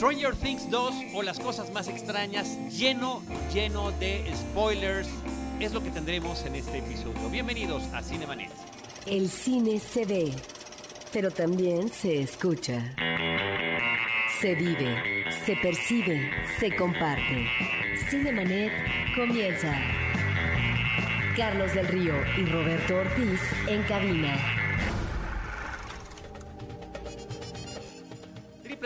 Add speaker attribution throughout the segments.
Speaker 1: Stranger Things 2 o las cosas más extrañas, lleno, lleno de spoilers, es lo que tendremos en este episodio. Bienvenidos a Cinemanet.
Speaker 2: El cine se ve, pero también se escucha. Se vive, se percibe, se comparte. Cinemanet comienza. Carlos del Río y Roberto Ortiz en cabina.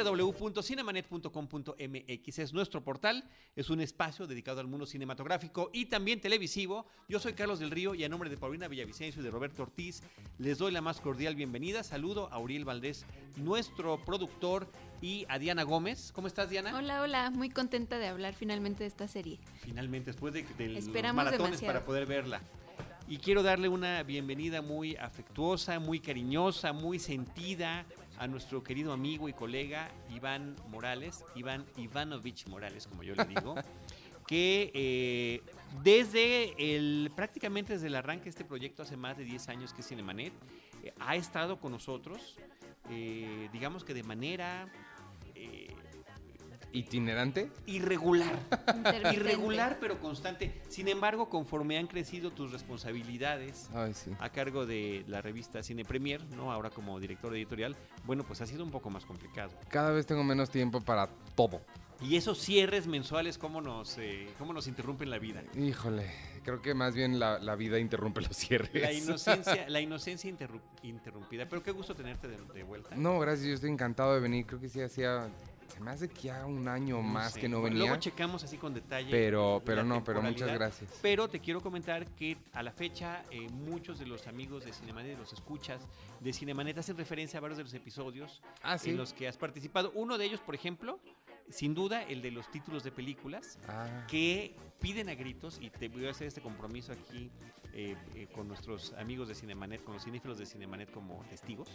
Speaker 1: www.cinemanet.com.mx es nuestro portal, es un espacio dedicado al mundo cinematográfico y también televisivo. Yo soy Carlos del Río y a nombre de Paulina Villavicencio y de Roberto Ortiz les doy la más cordial bienvenida. Saludo a Uriel Valdés, nuestro productor, y a Diana Gómez. ¿Cómo estás, Diana?
Speaker 3: Hola, hola, muy contenta de hablar finalmente de esta serie.
Speaker 1: Finalmente, después de, de los maratones
Speaker 3: demasiado.
Speaker 1: para poder verla. Y quiero darle una bienvenida muy afectuosa, muy cariñosa, muy sentida a nuestro querido amigo y colega Iván Morales, Iván Ivanovich Morales, como yo le digo, que eh, desde el, prácticamente desde el arranque de este proyecto hace más de 10 años que es Cinemanet, eh, ha estado con nosotros, eh, digamos que de manera eh,
Speaker 4: ¿Itinerante?
Speaker 1: irregular. Irregular pero constante. Sin embargo, conforme han crecido tus responsabilidades
Speaker 4: Ay, sí.
Speaker 1: a cargo de la revista Cine Premier, ¿no? Ahora como director editorial, bueno, pues ha sido un poco más complicado.
Speaker 4: Cada vez tengo menos tiempo para todo.
Speaker 1: Y esos cierres mensuales, ¿cómo nos, eh, cómo nos interrumpen la vida?
Speaker 4: Híjole, creo que más bien la, la vida interrumpe los cierres.
Speaker 1: La inocencia, la inocencia interru- interrumpida. Pero qué gusto tenerte de, de vuelta.
Speaker 4: No, gracias, yo estoy encantado de venir. Creo que sí hacía... Se me hace que ya un año más
Speaker 1: sé.
Speaker 4: que no venía.
Speaker 1: Luego checamos así con detalle.
Speaker 4: Pero, pero no, pero muchas gracias.
Speaker 1: Pero te quiero comentar que a la fecha eh, muchos de los amigos de Cinemanet, los escuchas de Cinemanet hacen referencia a varios de los episodios
Speaker 4: Ah, sí.
Speaker 1: en los que has participado. Uno de ellos, por ejemplo, sin duda, el de los títulos de películas
Speaker 4: Ah,
Speaker 1: que piden a gritos, y te voy a hacer este compromiso aquí eh, eh, con nuestros amigos de Cinemanet, con los cinéfilos de Cinemanet como testigos,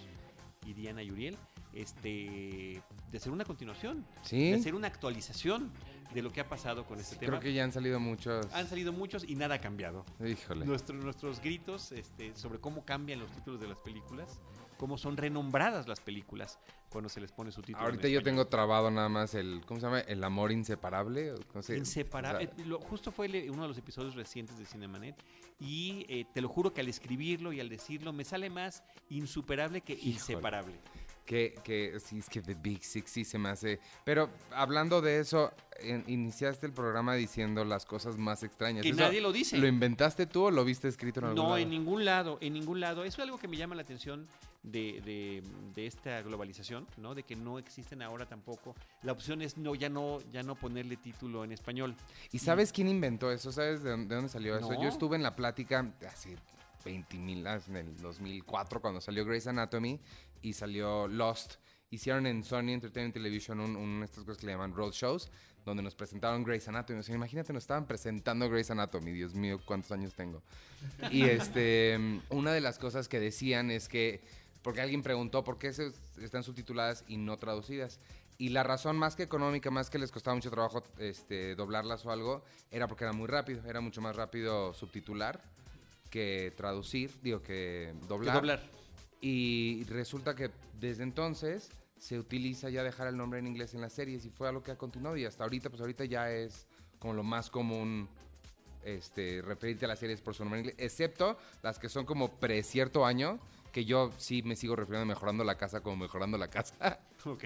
Speaker 1: y Diana y Uriel, este, de hacer una continuación,
Speaker 4: Sí.
Speaker 1: de hacer una actualización de lo que ha pasado con este tema.
Speaker 4: creo que ya han salido muchos.
Speaker 1: Han salido muchos y nada ha cambiado.
Speaker 4: Híjole.
Speaker 1: Nuestro- nuestros gritos este, sobre cómo cambian los títulos de las películas, cómo son renombradas las películas cuando se les pone su título.
Speaker 4: Ahorita yo tengo trabado nada más el, ¿cómo se llama? El amor inseparable. No sé,
Speaker 1: Inseparable.
Speaker 4: o sea,
Speaker 1: lo- justo fue uno de los episodios recientes de Cinemanet y eh, te lo juro que al escribirlo y al decirlo me sale más insuperable que
Speaker 4: Híjole.
Speaker 1: inseparable.
Speaker 4: Que, que sí, es que The Big Six sí se me hace. Pero hablando de eso, en- iniciaste el programa diciendo las cosas más extrañas.
Speaker 1: Que
Speaker 4: ¿Eso
Speaker 1: nadie lo dice.
Speaker 4: ¿Lo inventaste tú o lo viste escrito en algún
Speaker 1: No,
Speaker 4: lado?
Speaker 1: en ningún lado, en ningún lado. Eso es algo que me llama la atención de, de- de esta globalización, ¿no? De que no existen ahora tampoco. La opción es no, ya no, ya no ponerle título en español.
Speaker 4: ¿Y sabes quién inventó eso? ¿Sabes de dónde, de dónde salió eso?
Speaker 1: No.
Speaker 4: Yo estuve en la plática hace 20 mil, ah, en el 2004, cuando salió Grey's Anatomy y salió Lost. Hicieron en Sony Entertainment Television un, un- estas cosas que le llaman road shows, donde nos presentaron Grey's Anatomy. O sea, imagínate, nos estaban presentando Grey's Anatomy. Dios mío, cuántos años tengo. Y este, una de las cosas que decían es que, porque alguien preguntó por qué se, están subtituladas y no traducidas. Y la razón más que económica, más que les costaba mucho trabajo este, doblarlas o algo, era porque era muy rápido. Era mucho más rápido subtitular que traducir, digo, que
Speaker 1: Que
Speaker 4: doblar.
Speaker 1: doblar.
Speaker 4: Y resulta que desde entonces se utiliza ya dejar el nombre en inglés en las series y fue algo que ha continuado y hasta ahorita, pues ahorita ya es como lo más común este, referirte a las series por su nombre en inglés, excepto las que son como pre cierto año, que yo sí me sigo refiriendo a mejorando la casa como mejorando la casa.
Speaker 1: Ok.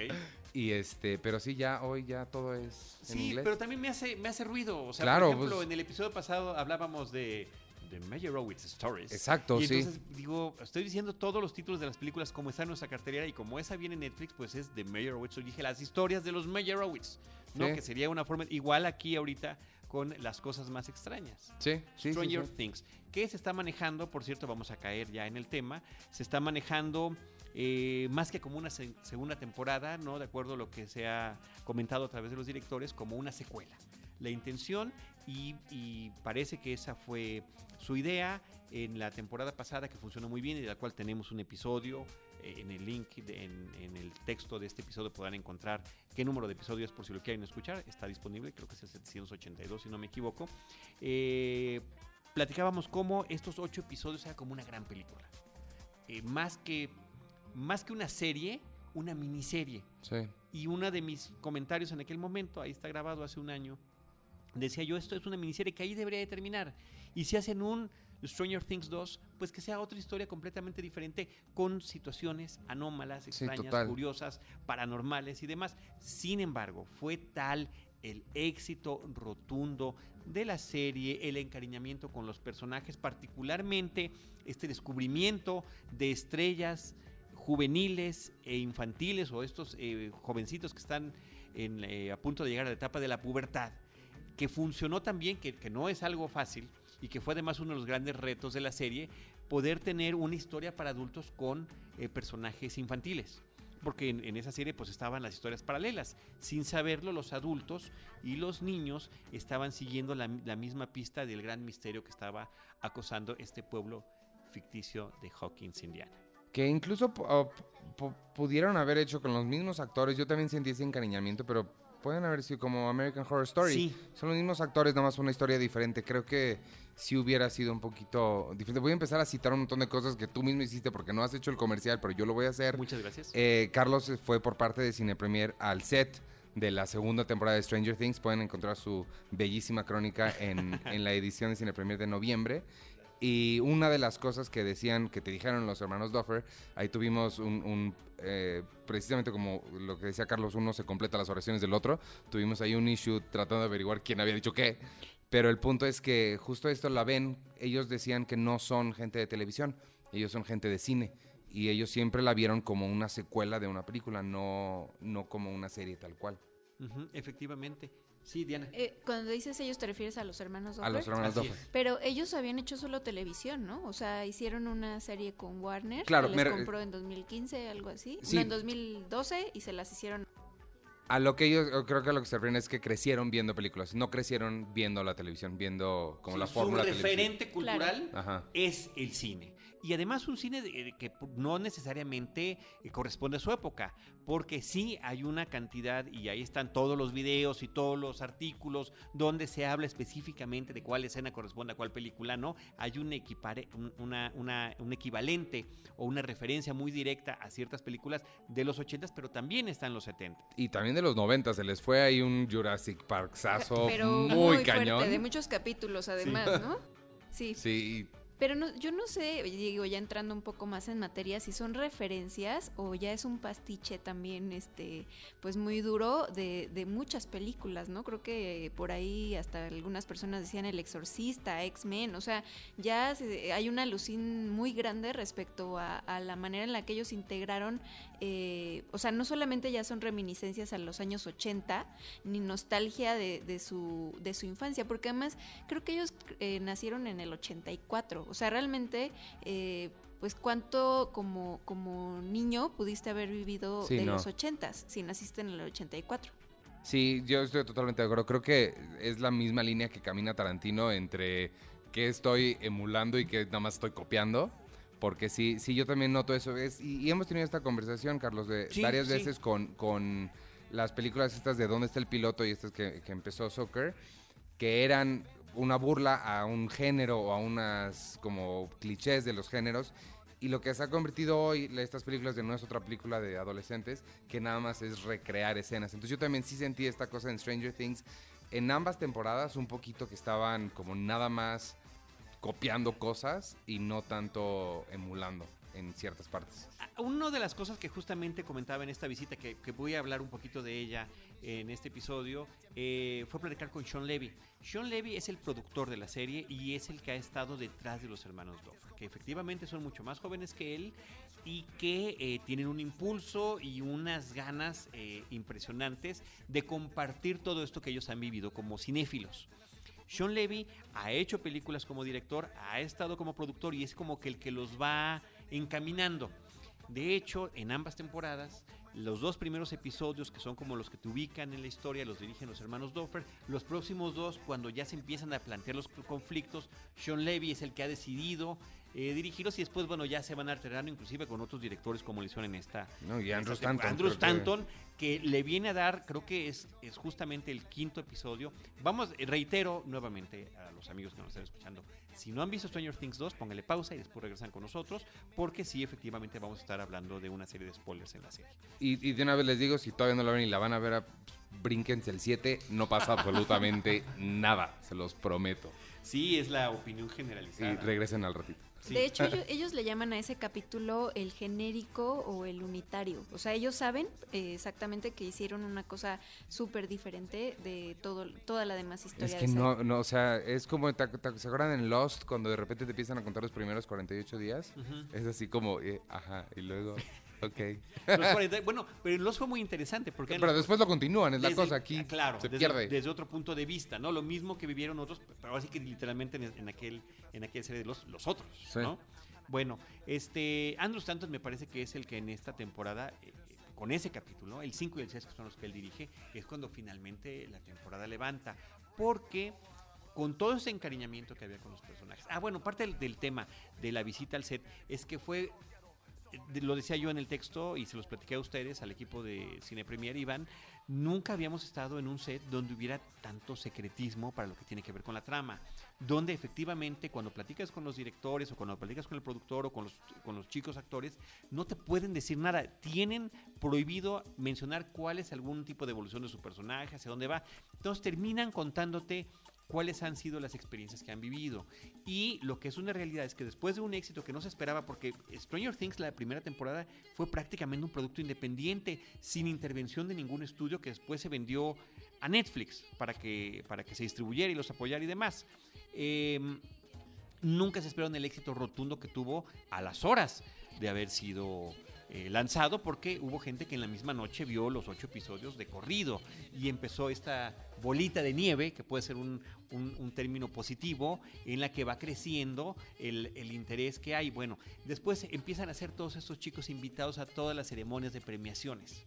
Speaker 4: y este, pero sí, ya hoy ya todo es en
Speaker 1: Sí,
Speaker 4: inglés.
Speaker 1: pero también me hace, me hace ruido. O sea,
Speaker 4: Claro,
Speaker 1: por ejemplo,
Speaker 4: pues-
Speaker 1: en el episodio pasado hablábamos de de Meyerowitz Stories.
Speaker 4: Exacto,
Speaker 1: y
Speaker 4: sí.
Speaker 1: entonces digo, estoy diciendo todos los títulos de las películas como está en nuestra cartelera y como esa viene en Netflix, pues es de Meyerowitz. Yo dije las historias de los Meyerowitz, ¿no?
Speaker 4: Sí.
Speaker 1: Que sería una forma igual aquí ahorita con las cosas más extrañas.
Speaker 4: Sí, sí, sí,
Speaker 1: Stranger
Speaker 4: sí.
Speaker 1: Things, que se está manejando, por cierto, vamos a caer ya en el tema, se está manejando eh, más que como una se- segunda temporada, ¿no? De acuerdo a lo que se ha comentado a través de los directores, como una secuela. La intención, y, y parece que esa fue su idea en la temporada pasada, que funcionó muy bien y de la cual tenemos un episodio. En el link, de- en, en el texto de este episodio podrán encontrar qué número de episodios por si lo quieren escuchar. Está disponible, creo que es el 782 si no me equivoco. Eh, platicábamos cómo estos ocho episodios eran como una gran película. Eh, más, que, más que una serie, una miniserie.
Speaker 4: Sí.
Speaker 1: Y uno de mis comentarios en aquel momento, ahí está grabado hace un año, decía yo, esto es una miniserie que ahí debería de terminar. Y si hacen un Stranger Things 2, pues que sea otra historia completamente diferente con situaciones anómalas, extrañas, curiosas, paranormales y demás. Sin embargo, fue tal el éxito rotundo de la serie, el encariñamiento con los personajes, particularmente este descubrimiento de estrellas juveniles e infantiles o estos eh, jovencitos que están en, eh, a punto de llegar a la etapa de la pubertad, que funcionó también, que, que no es algo fácil y que fue además uno de los grandes retos de la serie, poder tener una historia para adultos con eh, personajes infantiles. Porque en, esa serie pues estaban las historias paralelas. Sin saberlo, los adultos y los niños estaban siguiendo la, la misma pista del gran misterio que estaba acosando este pueblo ficticio de Hawkins, Indiana.
Speaker 4: Que incluso pudieron haber hecho con los mismos actores. Yo también sentí ese encariñamiento, pero pueden haber sido como American Horror Story.
Speaker 1: Sí.
Speaker 4: Son los mismos actores, nada más una historia diferente. Creo que sí hubiera sido un poquito diferente. Voy a empezar a citar un montón de cosas que tú mismo hiciste porque no has hecho el comercial, pero yo lo voy a hacer.
Speaker 1: Muchas gracias.
Speaker 4: Eh, Carlos fue por parte de Cine Premier al set de la segunda temporada de Stranger Things. Pueden encontrar su bellísima crónica en, en la edición de Cine Premier de noviembre. Y una de las cosas que decían, que te dijeron los hermanos Duffer, ahí tuvimos un, eh, precisamente como lo que decía Carlos, uno se completa las oraciones del otro. Tuvimos ahí un issue tratando de averiguar quién había dicho qué. Pero el punto es que justo esto la ven, ellos decían que no son gente de televisión, ellos son gente de cine. Y ellos siempre la vieron como una secuela de una película, no, no como una serie tal cual.
Speaker 1: Efectivamente. Sí, Diana.
Speaker 3: Eh, cuando dices ellos, te refieres a los hermanos
Speaker 4: A los
Speaker 3: Duffer?
Speaker 4: hermanos
Speaker 1: es.
Speaker 3: Pero ellos habían hecho solo televisión, ¿no? O sea, hicieron una serie con Warner.
Speaker 4: Claro,
Speaker 3: que les compró en 2015, algo así.
Speaker 4: Sí.
Speaker 3: No, en 2012 y se las hicieron.
Speaker 4: A lo que ellos, creo que a lo que se refieren es que crecieron viendo películas, no crecieron viendo la televisión, viendo como
Speaker 1: Sí,
Speaker 4: la
Speaker 1: su
Speaker 4: fórmula televisiva.
Speaker 1: referente cultural es el cine. Y además un cine de- de que no necesariamente eh, corresponde a su época, porque sí hay una cantidad, y ahí están todos los videos y todos los artículos donde se habla específicamente de cuál escena corresponde a cuál película, ¿no? Hay un, equipare- un, una- una- un equivalente o una referencia muy directa a ciertas películas de los 80s, pero también están los 70.
Speaker 4: Y también de los 90 se les fue ahí un Jurassic Park sazo
Speaker 3: pero
Speaker 4: muy,
Speaker 3: muy,
Speaker 4: cañón.
Speaker 3: fuerte, de muchos capítulos además, ¿no? Sí,
Speaker 4: Sí,
Speaker 3: Pero no, yo no sé, digo, ya entrando un poco más en materia, si son referencias o ya es un pastiche también, este, pues muy duro de, de muchas películas, ¿no? Creo que por ahí hasta algunas personas decían El Exorcista, X-Men, o sea, ya se- hay una alucín muy grande respecto a, a la manera en la que ellos integraron, eh, o sea, no solamente ya son reminiscencias a los años 80, ni nostalgia de, de su, de su infancia, porque además creo que ellos eh, nacieron en el 84. O sea, realmente, eh, pues cuánto como, como niño pudiste haber vivido
Speaker 4: Sí,
Speaker 3: de
Speaker 4: no.
Speaker 3: los 80s si naciste en el 84.
Speaker 4: Sí, yo estoy totalmente de acuerdo. Creo que es la misma línea que camina Tarantino entre qué estoy emulando y qué nada más estoy copiando. Porque sí, sí, yo también noto eso. Es, y, y hemos tenido esta conversación, Carlos, de
Speaker 1: Sí,
Speaker 4: varias
Speaker 1: sí.
Speaker 4: veces con, con las películas estas de dónde está el piloto y estas que, que empezó Soccer, que eran una burla a un género o a unas como clichés de los géneros. Y lo que se ha convertido hoy, estas películas de no es otra película de adolescentes, que nada más es recrear escenas. Entonces yo también sí sentí esta cosa en Stranger Things, en ambas temporadas, un poquito que estaban como nada más copiando cosas y no tanto emulando en ciertas partes.
Speaker 1: Ah, Una de las cosas que justamente comentaba en esta visita, que, voy a hablar un poquito de ella en este episodio, eh, fue platicar con Sean Levy. Sean Levy es el productor de la serie y es el que ha estado detrás de los hermanos Duffer, que efectivamente son mucho más jóvenes que él y que eh, tienen un impulso y unas ganas eh, impresionantes de compartir todo esto que ellos han vivido como cinéfilos. Sean Levy ha hecho películas como director, ha estado como productor y es como que el que los va encaminando. De hecho, en ambas temporadas, los dos primeros episodios, que son como los que te ubican en la historia, los dirigen los hermanos Doffer. Los próximos dos, cuando ya se empiezan a plantear los conflictos, Sean Levy es el que ha decidido eh, dirigirlos y después, bueno, ya se van alternando inclusive con otros directores como lo hicieron en esta.
Speaker 4: No, y Andrew. Stanton.
Speaker 1: Andrew
Speaker 4: creo que-
Speaker 1: Stanton, que le viene a dar, creo que es, es justamente el quinto episodio. Vamos, reitero nuevamente a los amigos que nos están escuchando, si no han visto Stranger Things 2, póngale pausa y después regresan con nosotros, porque sí, efectivamente vamos a estar hablando de una serie de spoilers en la serie.
Speaker 4: Y, y de una vez les digo, si todavía no la ven y la van a ver, a- brínquense el 7, no pasa absolutamente nada, se los prometo.
Speaker 1: Sí, es la opinión
Speaker 4: Y
Speaker 1: generalizada.
Speaker 4: regresen al ratito.
Speaker 1: Sí.
Speaker 3: De hecho, ellos, ellos le llaman a ese capítulo el genérico o el unitario. O sea, ellos saben eh, exactamente que hicieron una cosa súper diferente de todo, toda la demás historia.
Speaker 4: Es que no, no, o sea, es como, ¿te, te- se acuerdan en Lost cuando de repente te empiezan a contar los primeros 48 días?
Speaker 1: Ujú.
Speaker 4: Es así como, eh, ajá, y luego, ok.
Speaker 1: Los 40 bueno, pero en los fue muy interesante porque
Speaker 4: Pero
Speaker 1: los-
Speaker 4: después lo continúan, es la cosa aquí.
Speaker 1: claro,
Speaker 4: se
Speaker 1: desde,
Speaker 4: pierde.
Speaker 1: desde otro punto de vista, ¿no? Lo mismo que vivieron otros, pero así que literalmente en, en aquel en aquella serie de los, los otros,
Speaker 4: Sí.
Speaker 1: ¿no? Bueno, este Andrew Stanton me parece que es el que en esta temporada eh, eh, con ese capítulo, el 5 y el 6 que son los que él dirige, es cuando finalmente la temporada levanta, porque con todo ese encariñamiento que había con los personajes. Ah, bueno, parte del, del tema de la visita al set es que fue lo decía yo en el texto y se los platiqué a ustedes, al equipo de Cine Premier, Iván, nunca habíamos estado en un set donde hubiera tanto secretismo para lo que tiene que ver con la trama, donde efectivamente cuando platicas con los directores o cuando platicas con el productor o con los, con los chicos actores, no te pueden decir nada, tienen prohibido mencionar cuál es algún tipo de evolución de su personaje, hacia dónde va, entonces terminan contándote cuáles han sido las experiencias que han vivido. Y lo que es una realidad es que después de un éxito que no se esperaba, porque Stranger Things, la primera temporada, fue prácticamente un producto independiente, sin intervención de ningún estudio, que después se vendió a Netflix para que, para que se distribuyera y los apoyara y demás. Em, nunca se esperaron el éxito rotundo que tuvo a las horas de haber sido eh, lanzado porque hubo gente que en la misma noche vio los ocho episodios de corrido y empezó esta bolita de nieve, que puede ser un, un- término positivo, en la que va creciendo el, el interés que hay. Bueno, después empiezan a ser todos estos chicos invitados a todas las ceremonias de premiaciones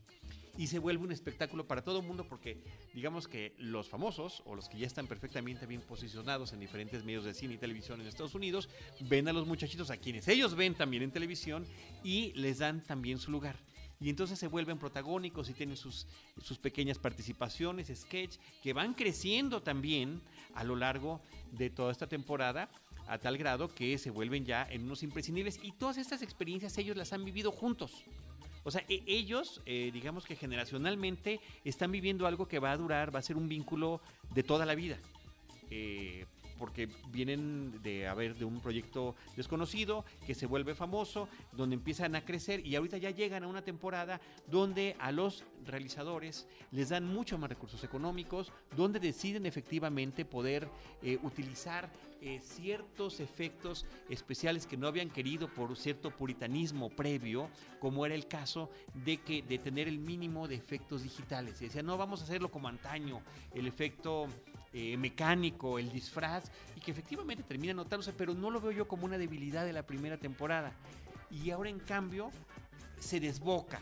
Speaker 1: y se vuelve un espectáculo para todo el mundo porque digamos que los famosos o los que ya están perfectamente bien posicionados en diferentes medios de cine y televisión en Estados Unidos ven a los muchachitos a quienes ellos ven también en televisión y les dan también su lugar. Y entonces se vuelven protagónicos y tienen sus, sus pequeñas participaciones, sketch, que van creciendo también a lo largo de toda esta temporada, a tal grado que se vuelven ya en unos imprescindibles. Y todas estas experiencias ellos las han vivido juntos. O sea, e- ellos, eh, digamos que generacionalmente, están viviendo algo que va a durar, va a ser un vínculo de toda la vida. Eh, porque vienen de haber de un proyecto desconocido que se vuelve famoso, donde empiezan a crecer y ahorita ya llegan a una temporada donde a los realizadores les dan mucho más recursos económicos, donde deciden efectivamente poder eh, utilizar eh, ciertos efectos especiales que no habían querido por cierto puritanismo previo, como era el caso de que de tener el mínimo de efectos digitales. Y decían, no, vamos a hacerlo como antaño, el efecto eh, mecánico, el disfraz, y que efectivamente termina notándose, pero no lo veo yo como una debilidad de la primera temporada. Y ahora en cambio se desboca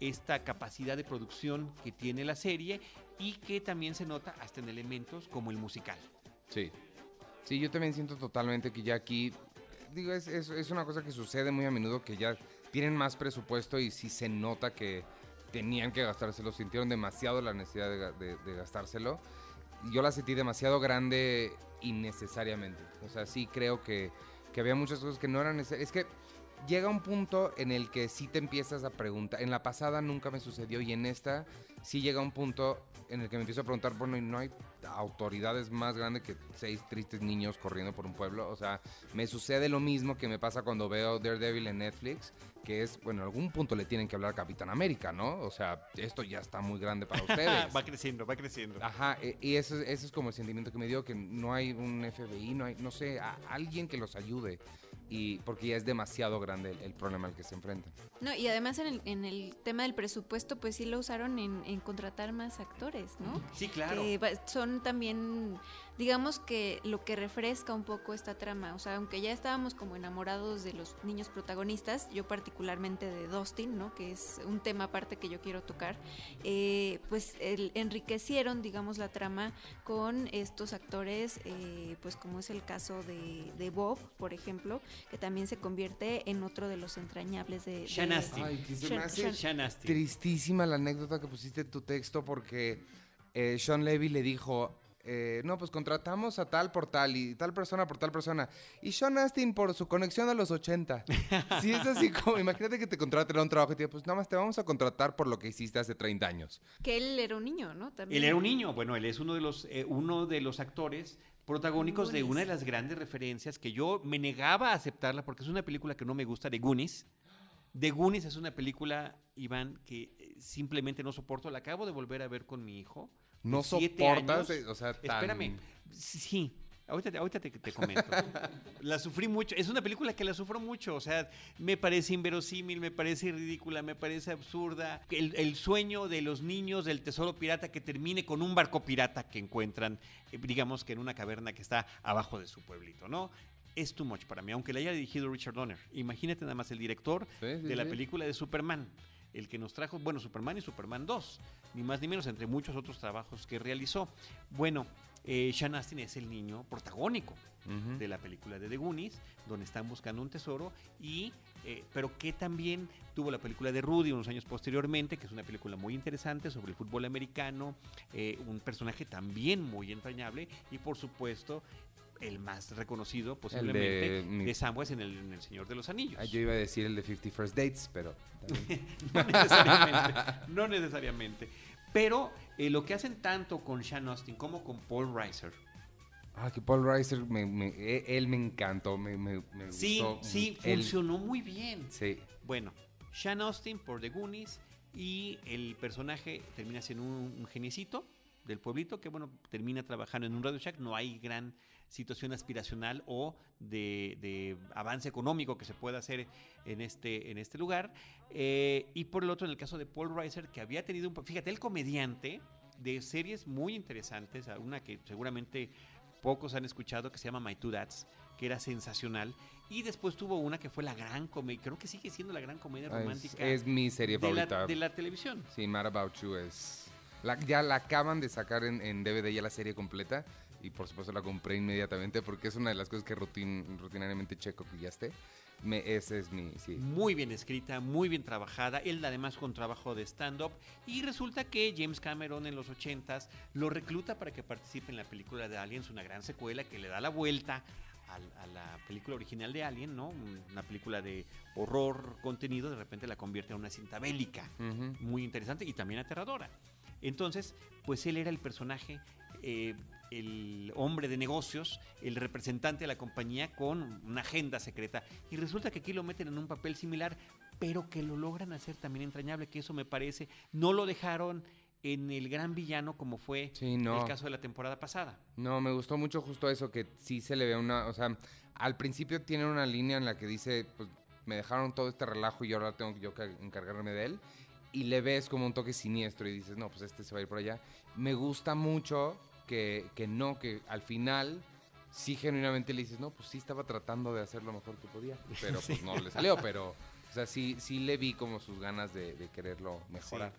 Speaker 1: esta capacidad de producción que tiene la serie y que también se nota hasta en elementos como el musical.
Speaker 4: Sí. Sí, yo también siento totalmente que ya aquí, digo, es, es, una cosa que sucede muy a menudo que ya tienen más presupuesto y sí se nota que tenían que gastárselo, sintieron demasiado la necesidad de gastárselo. Yo la sentí demasiado grande innecesariamente. O sea, sí creo que, que había muchas cosas que no eran necesarias. Es que llega un punto en el que sí te empiezas a preguntar. En la pasada nunca me sucedió y en esta sí llega un punto en el que me empiezo a preguntar, bueno, ¿y no hay autoridades más grandes que seis tristes niños corriendo por un pueblo? O sea, me sucede lo mismo que me pasa cuando veo Daredevil en Netflix, que es, bueno, en algún punto le tienen que hablar a Capitán América, ¿no? O sea, esto ya está muy grande para ustedes.
Speaker 1: va creciendo, va creciendo.
Speaker 4: Ajá, e- y ese, es- ese es como el sentimiento que me dio, que no hay un FBI, no hay, no sé, a- alguien que los ayude. Y porque ya es demasiado grande el, el problema al que se enfrentan.
Speaker 3: No, y además en el, en el tema del presupuesto, pues sí lo usaron en, en contratar más actores, ¿no?
Speaker 1: Sí, claro.
Speaker 3: Que son son también, digamos que lo que refresca un poco esta trama. O sea, aunque ya estábamos como enamorados de los niños protagonistas, yo particularmente de Dustin, ¿no? Que es un tema aparte que yo quiero tocar, eh, pues el- enriquecieron, digamos, la trama con estos actores, eh, pues como es el caso de, de Bob, por ejemplo, que también se convierte en otro de los entrañables de... de-.
Speaker 4: Ay, que se me hace tristísima la anécdota que pusiste en tu texto porque eh, Sean Levy le dijo, eh, no, pues contratamos a tal por tal y tal persona por tal persona. Y Sean Astin por su conexión a los 80. sí, es así como, imagínate que te contraten a un trabajo y te digan, pues nada más te vamos a contratar por lo que hiciste hace 30 años.
Speaker 3: Que él era un niño, ¿no? También.
Speaker 1: Él era un niño, bueno, él es uno de los, eh, uno de los actores protagónicos de una de las grandes referencias que yo me negaba a aceptarla porque es una película que no me gusta, de Goonies. De Goonies es una película, Iván, que simplemente no soporto. La acabo de volver a ver con mi hijo.
Speaker 4: No soportas,
Speaker 1: años.
Speaker 4: o sea, tan-
Speaker 1: Espérame, sí, ahorita, te- ahorita te, te comento. la sufrí mucho, es una película que la sufro mucho, o sea, me parece inverosímil, me parece ridícula, me parece absurda. El, el sueño de los niños del tesoro pirata que termine con un barco pirata que encuentran, eh, digamos que en una caverna que está abajo de su pueblito, ¿no? Es too much para mí, aunque la haya dirigido Richard Donner. Imagínate nada más el director
Speaker 4: Sí, sí,
Speaker 1: de la
Speaker 4: sí.
Speaker 1: película de Superman, el que nos trajo, bueno, Superman y Superman 2, ni más ni menos, entre muchos otros trabajos que realizó. Bueno, eh, Sean Astin es el niño protagónico de la película de The Goonies, donde están buscando un tesoro, y, eh, pero que también tuvo la película de Rudy unos años posteriormente, que es una película muy interesante sobre el fútbol americano, eh, un personaje también muy entrañable, y por supuesto, el más reconocido posiblemente
Speaker 4: de
Speaker 1: de Samwise en el, en el Señor de los Anillos.
Speaker 4: Ah, yo iba a decir el de 50 First Dates, pero...
Speaker 1: No necesariamente. no necesariamente. Pero eh, lo que hacen tanto con Sean Austin como con Paul Reiser.
Speaker 4: Ah, que Paul Reiser, me, me- eh, él me encantó, me, me, me
Speaker 1: Sí,
Speaker 4: gustó.
Speaker 1: sí,
Speaker 4: Él-
Speaker 1: funcionó muy bien.
Speaker 4: Sí.
Speaker 1: Bueno, Sean Austin por The Goonies y el personaje termina siendo un, un geniecito del pueblito que, bueno, termina trabajando en un Radio Shack. No hay gran situación aspiracional o de, de avance económico que se pueda hacer en este, en este lugar. Eh, y por el otro, en el caso de Paul Reiser, que había tenido un... Fíjate, el comediante de series muy interesantes, una que seguramente pocos han escuchado, que se llama My Two Dads, que era sensacional. Y después tuvo una que fue la gran comedia, creo que sigue siendo la gran comedia
Speaker 4: Es,
Speaker 1: romántica
Speaker 4: es mi serie
Speaker 1: de, la,
Speaker 4: favorita.
Speaker 1: de la televisión.
Speaker 4: Sí, Mad About You es... La, ya la acaban de sacar en, en DVD ya la serie completa y por supuesto la compré inmediatamente porque es una de las cosas que rutin, rutinariamente checo que ya esté. Me, ese es mi... Sí.
Speaker 1: Muy bien escrita, muy bien trabajada. Él además con trabajo de stand-up. Y resulta que James Cameron en los 80s lo recluta para que participe en la película de Aliens, una gran secuela que le da la vuelta a, la película original de Alien, ¿no? Una película de horror contenido, de repente la convierte en una cinta bélica. Muy interesante y también aterradora. Entonces, pues él era el personaje, eh, el hombre de negocios, el representante de la compañía con una agenda secreta. Y resulta que aquí lo meten en un papel similar, pero que lo logran hacer también entrañable, que eso me parece, no lo dejaron en el gran villano como fue
Speaker 4: Sí, no.
Speaker 1: el caso de la temporada pasada.
Speaker 4: No, me gustó mucho justo eso, que sí se le ve una, o sea, al principio tiene una línea en la que dice, pues me dejaron todo este relajo y ahora tengo yo que encargarme de él, y le ves como un toque siniestro y dices, no, pues este se va a ir por allá. Me gusta mucho que, que no, que al final sí genuinamente le dices, no, pues sí estaba tratando de hacer lo mejor que podía, pero pues no le salió, pero, o sea, sí, sí le vi como sus ganas de, de quererlo mejorar.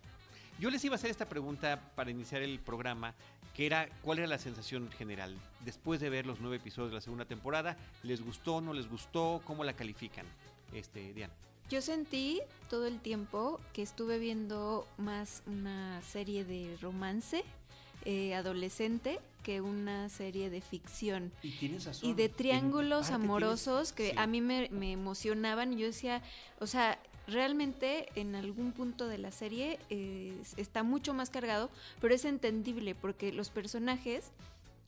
Speaker 1: Yo les iba a hacer esta pregunta para iniciar el programa, que era cuál era la sensación general después de ver los nueve episodios de la segunda temporada. ¿Les gustó, no les gustó? ¿Cómo la califican? Este, Diana.
Speaker 3: Yo sentí todo el tiempo que estuve viendo más una serie de romance eh, adolescente que una serie de ficción.
Speaker 1: Y tienes razón.
Speaker 3: Y de triángulos amorosos que
Speaker 1: sí.
Speaker 3: a mí me, me emocionaban. y Yo decía, o sea, realmente en algún punto de la serie eh, está mucho más cargado, pero es entendible porque los personajes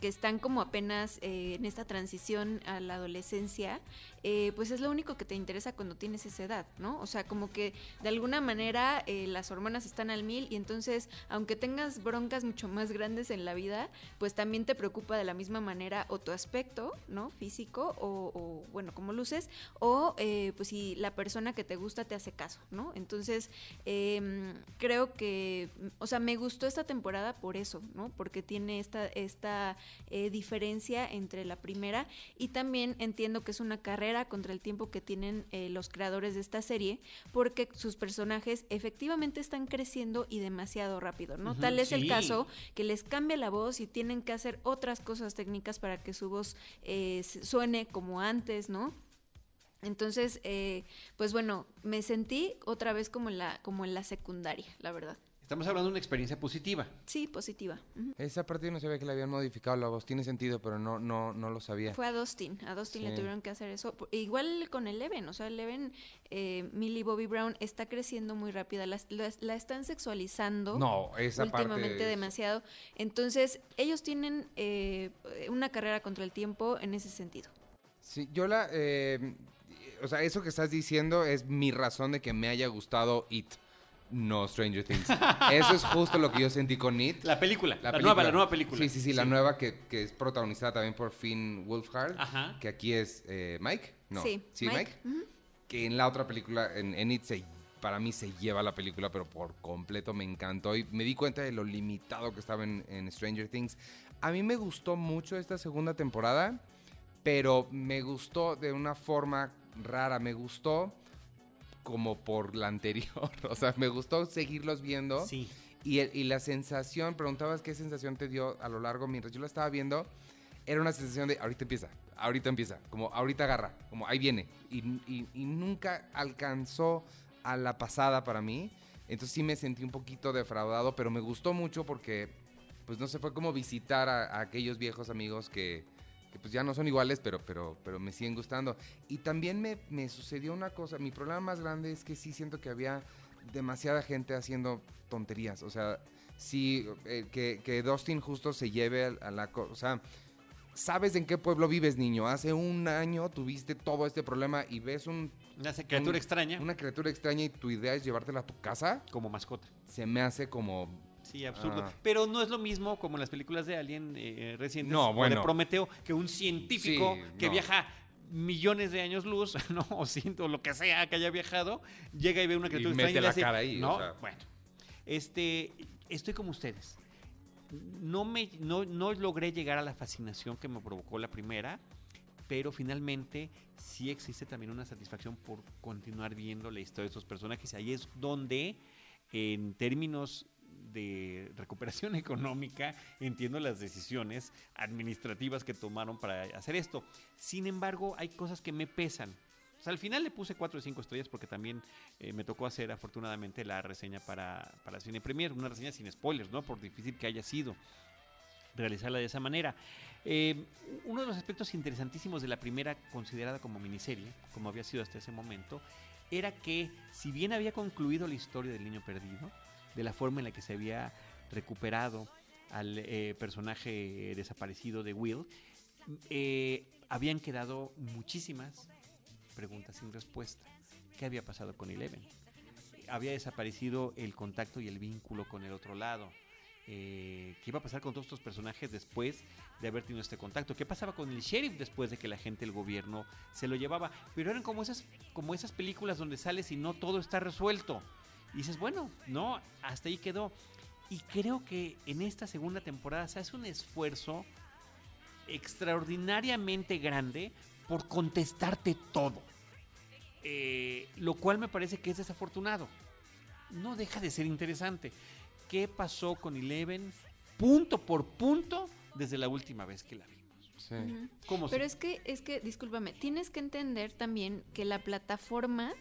Speaker 3: que están como apenas eh, en esta transición a la adolescencia, eh, pues es lo único que te interesa cuando tienes esa edad, ¿no? O sea, como que de alguna manera eh, las hormonas están al mil y entonces, aunque tengas broncas mucho más grandes en la vida, pues también te preocupa de la misma manera o tu aspecto, ¿no? Físico o, bueno, como luces, o eh, pues si la persona que te gusta te hace caso, ¿no? Entonces, em, creo que, o sea, me gustó esta temporada por eso, ¿no? Porque tiene esta, esta diferencia entre la primera y también entiendo que es una carrera contra el tiempo que tienen eh, los creadores de esta serie, porque sus personajes efectivamente están creciendo y demasiado rápido, ¿no? Tal es el caso que les cambia la voz y tienen que hacer otras cosas técnicas para que su voz eh, suene como antes, ¿no? Entonces, eh, pues bueno, me sentí otra vez como en la, como en la secundaria, la verdad.
Speaker 1: Estamos hablando de una experiencia positiva.
Speaker 3: Sí, positiva.
Speaker 4: Esa parte yo no sabía que le habían modificado la voz. Tiene sentido, pero no, no, no lo sabía.
Speaker 3: Fue a Dustin, a Dustin le tuvieron que hacer eso. Igual con Eleven, o sea, Eleven, eh, Millie Bobby Brown está creciendo muy rápida, la, la- la están sexualizando.
Speaker 4: No, esa
Speaker 3: últimamente
Speaker 4: parte. es-
Speaker 3: demasiado. Entonces, ellos tienen eh, una carrera contra el tiempo en ese sentido.
Speaker 4: Sí, yo la. eh, o sea, eso que estás diciendo es mi razón de que me haya gustado It, no Stranger Things. eso es justo lo que yo sentí con It.
Speaker 1: La película, la,
Speaker 4: película.
Speaker 1: nueva, la nueva película.
Speaker 4: Sí, sí, sí, la nueva que, que es protagonizada también por Finn Wolfhard.
Speaker 1: Ajá.
Speaker 4: Que aquí es eh, Mike. No.
Speaker 3: sí,
Speaker 4: Mike.
Speaker 3: Ujú.
Speaker 4: Que en la otra película, en, en It, se- para mí se lleva la película, pero por completo me encantó. Y me di cuenta de lo limitado que estaba en, en Stranger Things. A mí me gustó mucho esta segunda temporada, pero me gustó de una forma rara. Me gustó como por la anterior. O sea, me gustó seguirlos viendo.
Speaker 1: Sí.
Speaker 4: Y, la sensación, preguntabas qué sensación te dio a lo largo mientras yo la estaba viendo, era una sensación de ahorita empieza, ahorita empieza, como ahorita agarra, como ahí viene. Y, y- y nunca alcanzó a la pasada para mí. Entonces sí me sentí un poquito defraudado, pero me gustó mucho porque, pues no sé, fue como visitar a, a aquellos viejos amigos que, que, pues ya no son iguales, pero, pero, pero me siguen gustando. Y también me, me sucedió una cosa, mi problema más grande es que sí siento que había demasiada gente haciendo tonterías. O sea, sí, eh, que, que Dustin justo se lleve a, a la... co- O sea, ¿sabes en qué pueblo vives, niño? Hace un año tuviste todo este problema y ves un,
Speaker 1: Una criatura
Speaker 4: Un-
Speaker 1: extraña
Speaker 4: una criatura extraña y tu idea es llevártela a tu casa.
Speaker 1: como mascota.
Speaker 4: Se me hace como...
Speaker 1: Sí, absurdo.
Speaker 4: Ah.
Speaker 1: Pero no es lo mismo como en las películas de Alien eh, recientes
Speaker 4: No,
Speaker 1: o de
Speaker 4: bueno.
Speaker 1: Prometeo que un científico
Speaker 4: Sí,
Speaker 1: que
Speaker 4: no.
Speaker 1: viaja millones de años luz, ¿no? O ciento, lo que sea que haya viajado, llega y ve una criatura
Speaker 4: mete
Speaker 1: extraña y le
Speaker 4: la
Speaker 1: hace,
Speaker 4: cara ahí,
Speaker 1: ¿no?
Speaker 4: o sea.
Speaker 1: Bueno, este, estoy como ustedes. No me, no, no logré llegar a la fascinación que me provocó la primera, pero finalmente sí existe también una satisfacción por continuar viendo la historia de estos personajes. Y ahí es donde, en términos de recuperación económica, entiendo las decisiones administrativas que tomaron para hacer esto. Sin embargo, hay cosas que me pesan. O sea, al final le puse 4 o 5 estrellas porque también eh, me tocó hacer afortunadamente la reseña para, para Cine Premier, una reseña sin spoilers, ¿no? Por difícil que haya sido realizarla de esa manera. Eh, uno de los aspectos interesantísimos de la primera considerada como miniserie, como había sido hasta ese momento, era que si bien había concluido la historia del niño perdido, de la forma en la que se había recuperado al eh, personaje desaparecido de Will, eh, habían quedado muchísimas preguntas sin respuesta. ¿Qué había pasado con Eleven? Había desaparecido el contacto y el vínculo con el otro lado. Eh, ¿Qué iba a pasar con todos estos personajes después de haber tenido este contacto? ¿Qué pasaba con el sheriff después de que la gente, el gobierno, se lo llevaba? Pero eran como esas, como esas películas donde sales y no todo está resuelto. Y dices, bueno, no, hasta ahí quedó. Y creo que en esta segunda temporada se hace un esfuerzo extraordinariamente grande por contestarte todo. Eh, lo cual me parece que es desafortunado. No deja de ser interesante. ¿Qué pasó con Eleven punto por punto desde la última vez que la vimos?
Speaker 4: Sí.
Speaker 3: Ujú.
Speaker 1: ¿Cómo
Speaker 3: Pero es que, es que, discúlpame, tienes que entender también que la plataforma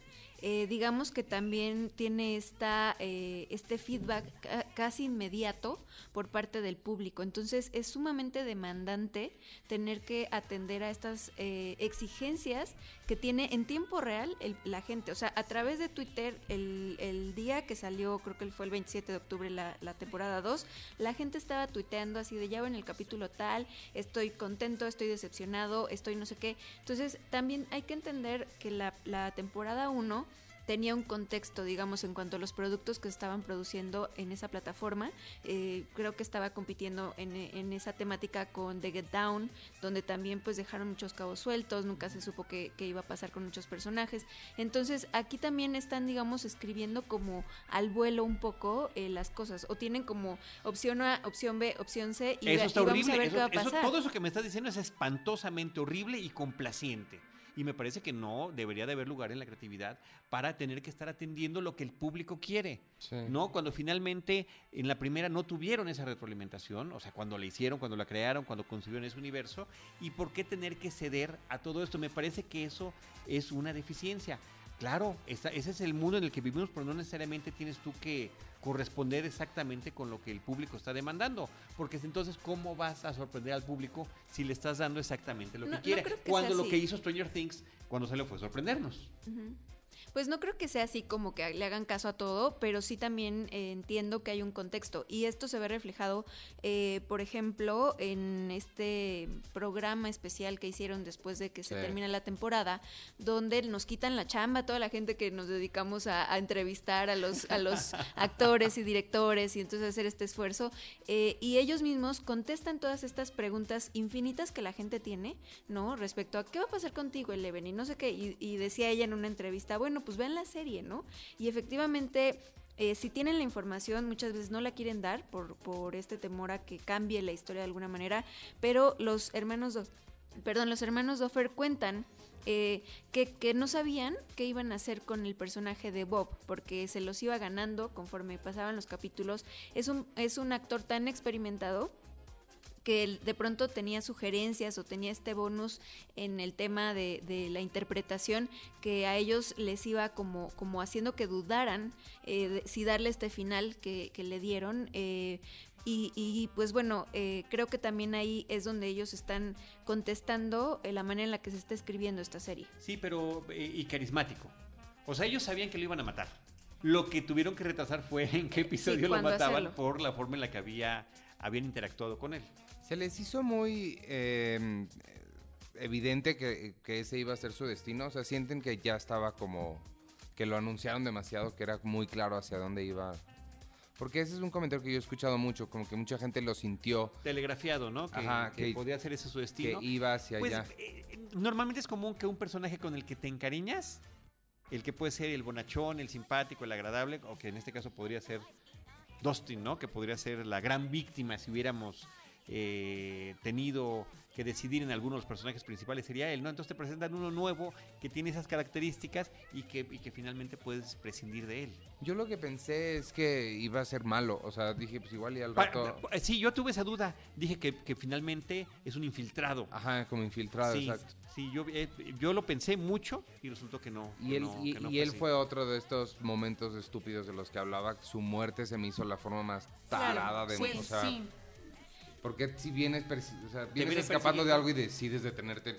Speaker 3: eh, digamos que también tiene esta, eh, este feedback ca- casi inmediato por parte del público. Entonces es sumamente demandante tener que atender a estas eh, exigencias que tiene en tiempo real el- la gente. O sea, a través de Twitter, el, el día que salió, creo que fue el 27 de octubre la, la temporada 2, la gente estaba tuiteando así de ya en el capítulo tal, estoy contento, estoy decepcionado, estoy no sé qué. Entonces también hay que entender que la, la temporada 1 tenía un contexto, digamos, en cuanto a los productos que estaban produciendo en esa plataforma. Eh, creo que estaba compitiendo en, en esa temática con The Get Down, donde también pues dejaron muchos cabos sueltos, nunca se supo qué, qué iba a pasar con muchos personajes. Entonces aquí también están, digamos, escribiendo como al vuelo un poco eh, las cosas, o tienen como opción A, opción B, opción C, y,
Speaker 1: eso está
Speaker 3: y vamos
Speaker 1: horrible.
Speaker 3: a ver
Speaker 1: eso-
Speaker 3: qué va a
Speaker 1: eso-
Speaker 3: pasar.
Speaker 1: todo eso que me estás diciendo es espantosamente horrible y complaciente. Y me parece que no debería de haber lugar en la creatividad para tener que estar atendiendo lo que el público quiere.
Speaker 4: Sí.
Speaker 1: ¿No? Cuando finalmente en la primera no tuvieron esa retroalimentación, o sea, cuando la hicieron, cuando la crearon, cuando concibieron ese universo, ¿y por qué tener que ceder a todo esto? Me parece que eso es una deficiencia. Claro, esa- ese es el mundo en el que vivimos, pero no necesariamente tienes tú que corresponder exactamente con lo que el público está demandando, porque entonces ¿cómo vas a sorprender al público si le estás dando exactamente lo
Speaker 3: No-
Speaker 1: que quiere?
Speaker 3: que
Speaker 1: cuando lo
Speaker 3: así.
Speaker 1: que hizo Stranger Things cuando salió fue sorprendernos.
Speaker 3: Pues no creo que sea así como que le hagan caso a todo, pero sí también eh, entiendo que hay un contexto. Y esto se ve reflejado, eh, por ejemplo, en este programa especial que hicieron después de que se termina la temporada, donde nos quitan la chamba, toda la gente que nos dedicamos a, a entrevistar a los, a los actores y directores y entonces hacer este esfuerzo. eh, y ellos mismos contestan todas estas preguntas infinitas que la gente tiene, ¿no? Respecto a qué va a pasar contigo, Eleven, y no sé qué. Y, y decía ella en una entrevista, bueno, pues vean la serie, ¿no? Y efectivamente, eh, si tienen la información, muchas veces no la quieren dar por, por este temor a que cambie la historia de alguna manera, pero los hermanos, Do- perdón, los hermanos Doffer cuentan eh, que, que no sabían qué iban a hacer con el personaje de Bob, porque se los iba ganando conforme pasaban los capítulos. Es un, es un actor tan experimentado que de pronto tenía sugerencias o tenía este bonus en el tema de, de la interpretación que a ellos les iba como, como haciendo que dudaran eh, de si darle este final que, que le dieron. eh, y, y, pues bueno, eh, creo que también ahí es donde ellos están contestando eh, la manera en la que se está escribiendo esta serie.
Speaker 1: Sí, pero eh, y carismático. O sea, ellos sabían que lo iban a matar. Lo que tuvieron que retrasar fue en qué episodio lo mataban
Speaker 3: hacerlo.
Speaker 1: por la forma en la que había habían interactuado con él.
Speaker 4: Se les hizo muy eh, evidente que, que ese iba a ser su destino. O sea, sienten que ya estaba como que lo anunciaron demasiado, que era muy claro hacia dónde iba. Porque ese es un comentario que yo he escuchado mucho, como que mucha gente lo sintió
Speaker 1: Telegrafiado, ¿no? Que,
Speaker 4: Ajá,
Speaker 1: que
Speaker 4: que-
Speaker 1: podía ser ese su
Speaker 4: que
Speaker 1: destino.
Speaker 4: iba hacia
Speaker 1: Pues
Speaker 4: allá.
Speaker 1: eh, normalmente es común que un personaje con el que te encariñas, el que puede ser el bonachón, el simpático, el agradable, o que en este caso podría ser Dustin, ¿no? Que podría ser la gran víctima si hubiéramos eh, tenido que decidir en alguno de los personajes principales sería él, ¿no? Entonces te presentan uno nuevo que tiene esas características y que, y que finalmente puedes prescindir de él.
Speaker 4: Yo lo que pensé es que iba a ser malo. O sea, dije, pues igual y al rato.
Speaker 1: pa- sí, yo tuve esa duda. Dije que, que finalmente es un infiltrado.
Speaker 4: Ajá, como infiltrado,
Speaker 1: sí,
Speaker 4: exacto.
Speaker 1: sí, yo, eh, yo lo pensé mucho y resultó que no.
Speaker 4: Y
Speaker 1: que
Speaker 4: él,
Speaker 1: no-
Speaker 4: y,
Speaker 1: que no
Speaker 4: y él fue otro de estos momentos estúpidos de los que hablaba. Su muerte se me hizo la forma más tarada de...
Speaker 5: Sí,
Speaker 4: o sea,
Speaker 5: sí.
Speaker 4: Porque si vienes, o sea, vienes
Speaker 1: viene
Speaker 4: escapando de algo y decides detenerte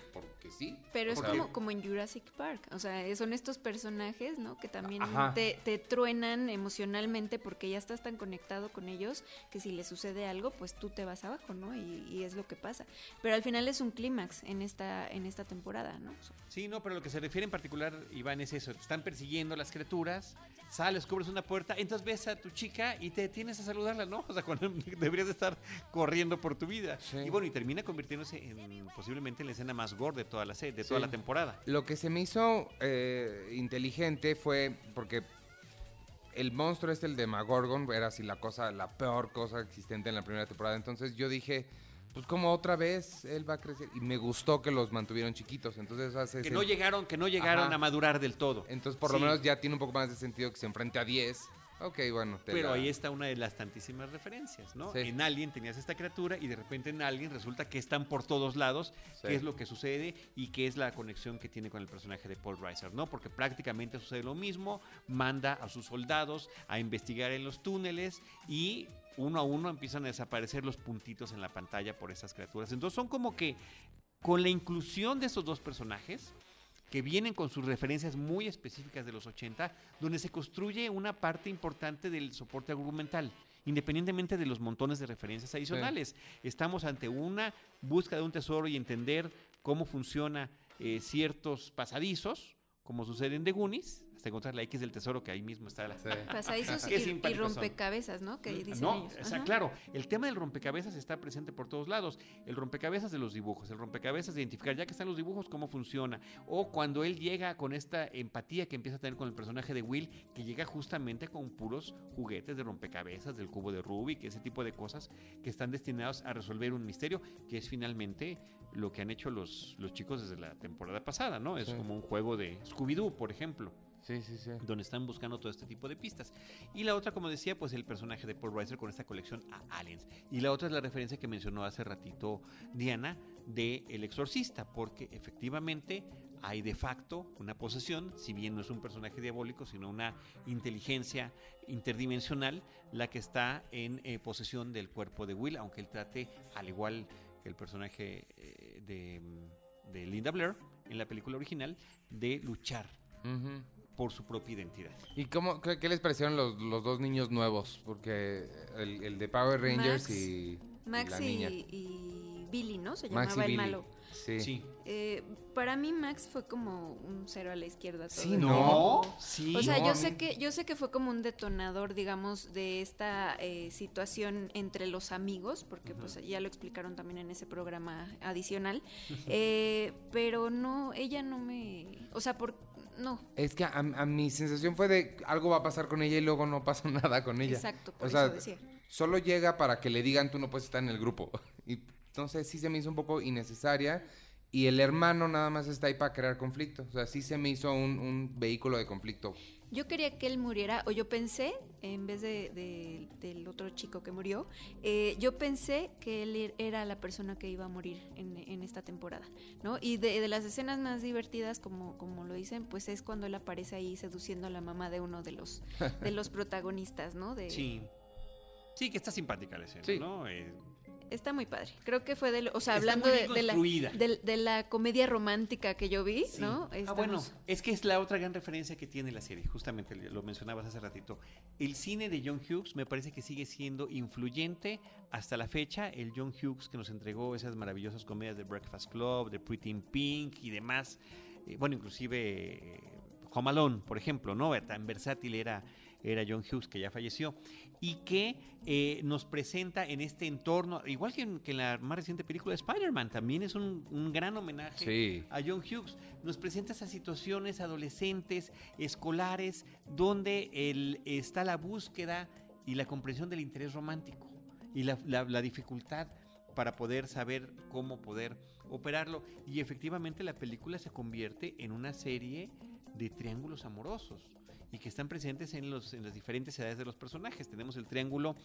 Speaker 4: sí.
Speaker 3: Pero es como, como en Jurassic Park, o sea, son estos personajes, ¿no? Que también te, te truenan emocionalmente porque ya estás tan conectado con ellos que si les sucede algo, pues tú te vas abajo, ¿no? Y, y es lo que pasa. Pero al final es un clímax en esta, en esta temporada, ¿no?
Speaker 1: Sí, no, pero lo que se refiere en particular, Iván, es eso. Te están persiguiendo las criaturas, sales, cubres una puerta, entonces ves a tu chica y te detienes a saludarla, ¿no? O sea, cuando deberías de estar corriendo por tu vida.
Speaker 4: Sí.
Speaker 1: Y bueno, y termina convirtiéndose en posiblemente en la escena más gore de toda la serie, de toda la temporada.
Speaker 4: Lo que se me hizo eh, inteligente fue porque el monstruo este, el de Magorgon, era así la cosa, la peor cosa existente en la primera temporada. Entonces yo dije, pues como otra vez él va a crecer. Y me gustó que los mantuvieron chiquitos. Entonces hace
Speaker 1: Que no llegaron, que no llegaron
Speaker 4: Ajá.
Speaker 1: a madurar del todo.
Speaker 4: Entonces por lo menos ya tiene un poco más de sentido que se enfrente a 10 Ok, bueno. te
Speaker 1: Pero
Speaker 4: la-
Speaker 1: ahí está una de las tantísimas referencias, ¿no?
Speaker 4: Sí.
Speaker 1: En Alien tenías esta criatura y de repente en Alien resulta que están por todos lados,
Speaker 4: Sí.
Speaker 1: qué es lo que sucede y qué es la conexión que tiene con el personaje de Paul Reiser, ¿no? Porque prácticamente sucede lo mismo, manda a sus soldados a investigar en los túneles y uno a uno empiezan a desaparecer los puntitos en la pantalla por esas criaturas. Entonces son como que con la inclusión de esos dos personajes, que vienen con sus referencias muy específicas de los 80, donde se construye una parte importante del soporte argumental, independientemente de los montones de referencias adicionales. Estamos ante una búsqueda de un tesoro y entender cómo funciona eh, ciertos pasadizos, como sucede en The Goonies, hasta encontrar la X del tesoro, que ahí mismo está la...
Speaker 4: Sí.
Speaker 3: Pasadizos
Speaker 1: Qué
Speaker 3: y, y rompecabezas, ¿no? Que dicen
Speaker 1: No,
Speaker 3: ellos.
Speaker 1: o sea,
Speaker 3: Ajá.
Speaker 1: claro, el tema del rompecabezas está presente por todos lados. El rompecabezas de los dibujos, el rompecabezas de identificar, ya que están los dibujos, cómo funciona. O cuando él llega con esta empatía que empieza a tener con el personaje de Will, que llega justamente con puros juguetes de rompecabezas, del cubo de Rubik, ese tipo de cosas que están destinados a resolver un misterio, que es finalmente lo que han hecho los, los chicos desde la temporada pasada, ¿no? Es
Speaker 4: Sí.
Speaker 1: como un juego de Scooby-Doo, por ejemplo
Speaker 4: Sí, sí, sí.
Speaker 1: donde están buscando todo este tipo de pistas. Y la otra, como decía, pues el personaje de Paul Reiser con esta colección a Aliens. Y la otra es la referencia que mencionó hace ratito Diana de El Exorcista, porque efectivamente hay de facto una posesión, si bien no es un personaje diabólico, sino una inteligencia interdimensional, la que está en eh, posesión del cuerpo de Will, aunque él trate, al igual que el personaje eh, de, de Linda Blair en la película original, de luchar. Por su propia identidad.
Speaker 4: ¿Y cómo, qué, qué les parecieron los, los dos niños nuevos? Porque el, el de Power Rangers
Speaker 3: Max-
Speaker 4: y, y
Speaker 3: Max
Speaker 4: la
Speaker 3: y,
Speaker 4: niña.
Speaker 3: y Billy, ¿no? Se
Speaker 4: Max y
Speaker 3: llamaba el
Speaker 4: Billy.
Speaker 3: malo.
Speaker 4: Sí.
Speaker 1: Sí.
Speaker 3: Eh, para mí Max fue como un cero a la izquierda. todo
Speaker 4: Sí, ¿no?
Speaker 1: Sí.
Speaker 3: O sea,
Speaker 4: No,
Speaker 3: yo sé que yo sé que fue como un detonador, digamos, de esta eh, situación entre los amigos, porque pues ya lo explicaron también en ese programa adicional. Eh, pero no, ella no me, o sea, por no,
Speaker 4: Es que a, a mi sensación fue de algo va a pasar con ella y luego no pasa nada con ella.
Speaker 3: exacto, por
Speaker 4: O
Speaker 3: eso
Speaker 4: sea,
Speaker 3: decía.
Speaker 4: solo llega para que le digan tú no puedes estar en el grupo. Y entonces sí se me hizo un poco innecesaria. Y el hermano nada más está ahí para crear conflicto. O sea, sí se me hizo un, un vehículo de conflicto.
Speaker 3: Yo quería que él muriera, o yo pensé, en vez de, de- del otro chico que murió, eh, yo pensé que él er- era la persona que iba a morir en, en esta temporada, ¿no? Y de, de las escenas más divertidas, como, como lo dicen, pues es cuando él aparece ahí seduciendo a la mamá de uno de los, de los protagonistas, ¿no? De,
Speaker 1: Sí. Sí, que está simpática la escena,
Speaker 4: Sí.
Speaker 1: ¿no? Eh,
Speaker 3: Está muy padre. Creo que fue de, o sea, hablando de, la, de, de la comedia romántica que yo vi,
Speaker 1: sí.
Speaker 3: ¿no?
Speaker 1: Ah, bueno, es que es la otra gran referencia que tiene la serie, justamente lo mencionabas hace ratito. El cine de John Hughes me parece que sigue siendo influyente hasta la fecha. El John Hughes que nos entregó esas maravillosas comedias de Breakfast Club, de Pretty in Pink y demás. Eh, bueno, inclusive eh, Home Alone, por ejemplo, ¿no? Tan versátil era, era John Hughes, que ya falleció. Y que eh, nos presenta en este entorno, igual que en, que en la más reciente película de Spider-Man, también es un, un gran homenaje
Speaker 4: Sí.
Speaker 1: a John Hughes. Nos presenta esas situaciones adolescentes, escolares, donde el- está la búsqueda y la comprensión del interés romántico y la, la- la dificultad para poder saber cómo poder operarlo. Y efectivamente la película se convierte en una serie de triángulos amorosos y que están presentes en, los, en las diferentes edades de los personajes. Tenemos el triángulo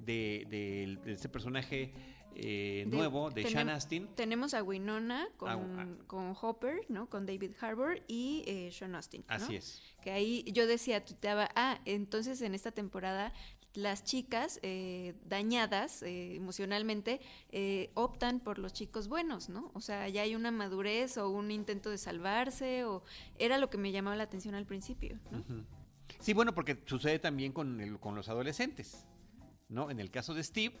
Speaker 1: de, de- de este personaje eh, nuevo, de Sean Astin.
Speaker 3: Tenemos a Winona con,
Speaker 1: Ah, ah.
Speaker 3: con Hopper, ¿no? Con David Harbour y eh, Sean Austin. ¿no?
Speaker 1: Así es.
Speaker 3: Que ahí yo decía, tuiteaba, ah, entonces en esta temporada las chicas eh, dañadas eh, emocionalmente eh, optan por los chicos buenos, ¿no? O sea, ya hay una madurez o un intento de salvarse o era lo que me llamaba la atención al principio, ¿no?
Speaker 1: Sí, bueno, porque sucede también con, el- con los adolescentes, ¿no? En el caso de Steve,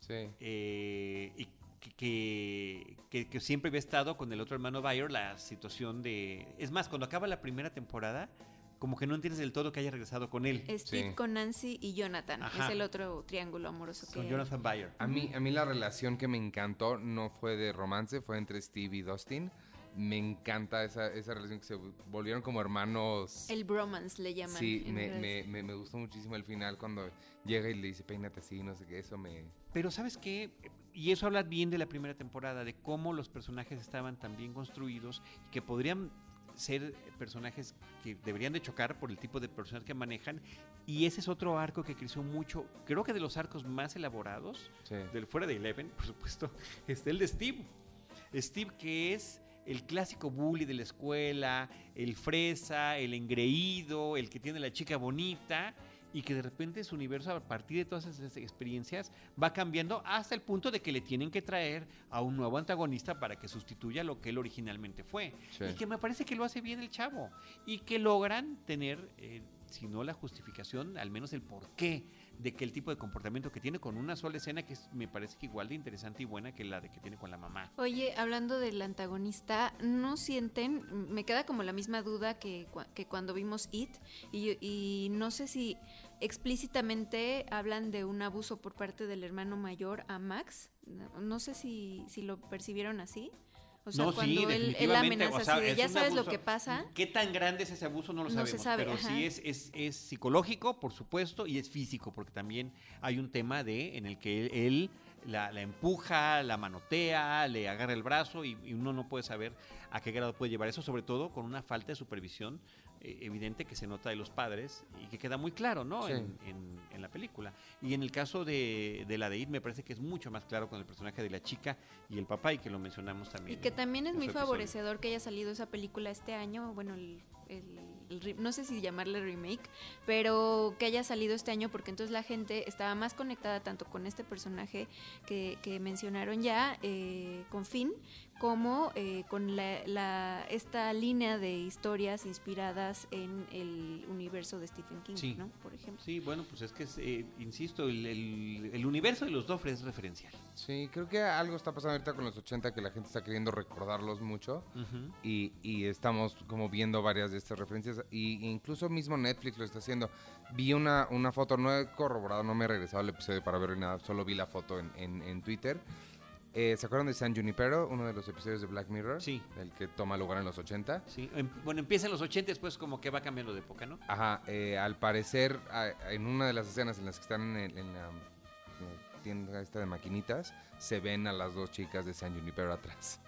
Speaker 4: Sí.
Speaker 1: eh, y que, que, que- que siempre había estado con el otro hermano Bayer la situación de... Es más, cuando acaba la primera temporada, como que no entiendes del todo que haya regresado con él,
Speaker 3: Steve
Speaker 4: Sí.
Speaker 3: con Nancy y Jonathan,
Speaker 1: Ajá.
Speaker 3: es el otro triángulo amoroso que
Speaker 1: con. Jonathan Bayer.
Speaker 4: A mí, a mí la relación que me encantó no fue de romance, fue entre Steve y Dustin. Me encanta esa, esa relación que se volvieron como hermanos.
Speaker 3: El bromance le llaman.
Speaker 4: Sí, me, me, me gustó muchísimo el final cuando llega y le dice peínate así, no sé qué, eso me...
Speaker 1: Pero ¿sabes qué? Y eso habla bien de la primera temporada, de cómo los personajes estaban tan bien construidos y que podrían ser personajes que deberían de chocar por el tipo de personas que manejan. Y ese es otro arco que creció mucho. Creo que de los arcos más elaborados,
Speaker 4: Sí.
Speaker 1: del fuera de Eleven, por supuesto, está el de Steve. Steve que es el clásico bully de la escuela, el fresa, el engreído, el que tiene la chica bonita y que de repente su universo a partir de todas esas experiencias va cambiando hasta el punto de que le tienen que traer a un nuevo antagonista para que sustituya lo que él originalmente fue.
Speaker 4: Sí.
Speaker 1: Y que me parece que lo hace bien el chavo y que logran tener, eh, si no la justificación, al menos el porqué de que el tipo de comportamiento que tiene con una sola escena que me parece que igual de interesante y buena que la de que tiene con la mamá.
Speaker 3: Oye, hablando del antagonista, ¿no sienten? Me queda como la misma duda que, que cuando vimos It, y, y no sé si explícitamente hablan de un abuso por parte del hermano mayor a Max. No, no sé si, si lo percibieron así. O sea,
Speaker 1: no, sí,
Speaker 3: cuando él, él amenaza
Speaker 1: o sea,
Speaker 3: así de, ya sabes lo que pasa.
Speaker 1: ¿Qué tan grande es ese abuso? No lo
Speaker 3: No se
Speaker 1: sabemos.
Speaker 3: sabe,
Speaker 1: pero
Speaker 3: ajá.
Speaker 1: sí es, es, es psicológico, por supuesto, y es físico, porque también hay un tema de en el que él, él la, la empuja, la manotea, le agarra el brazo y, y uno no puede saber a qué grado puede llevar eso, sobre todo con una falta de supervisión evidente que se nota de los padres y que queda muy claro, ¿no?
Speaker 4: Sí.
Speaker 1: En, en- en la película. Y en el caso de, de la de It me parece que es mucho más claro con el personaje de la chica y el papá y que lo mencionamos
Speaker 3: Y
Speaker 1: también.
Speaker 3: que
Speaker 1: en-
Speaker 3: también es muy favorecedor que haya salido esa película este año, bueno, el, el- el re- no sé si llamarle remake, pero que haya salido este año porque entonces la gente estaba más conectada tanto con este personaje que, que mencionaron ya, eh, con Finn, como eh, con la, la- esta línea de historias inspiradas en el universo de Stephen King,
Speaker 1: Sí.
Speaker 3: ¿no? Por ejemplo.
Speaker 1: Sí, bueno, pues es que, eh, insisto, el, el- el universo de los Dofre es referencial.
Speaker 4: Sí, creo que algo está pasando ahorita con los 80 que la gente está queriendo recordarlos mucho. Y, y estamos como viendo varias de estas referencias. Y incluso mismo Netflix lo está haciendo. Vi una, una foto, no he corroborado, no me he regresado al episodio para ver nada, solo vi la foto en, en- en Twitter. Eh, ¿Se acuerdan de San Junipero? Uno de los episodios de Black Mirror.
Speaker 1: Sí.
Speaker 4: El que toma lugar en los 80.
Speaker 1: Sí, em- bueno, empieza en los 80, después como que va cambiando de época, ¿no?
Speaker 4: Ajá, eh, al parecer, en una de las escenas en las que están en, en la tienda esta de maquinitas, se ven a las dos chicas de San Junipero atrás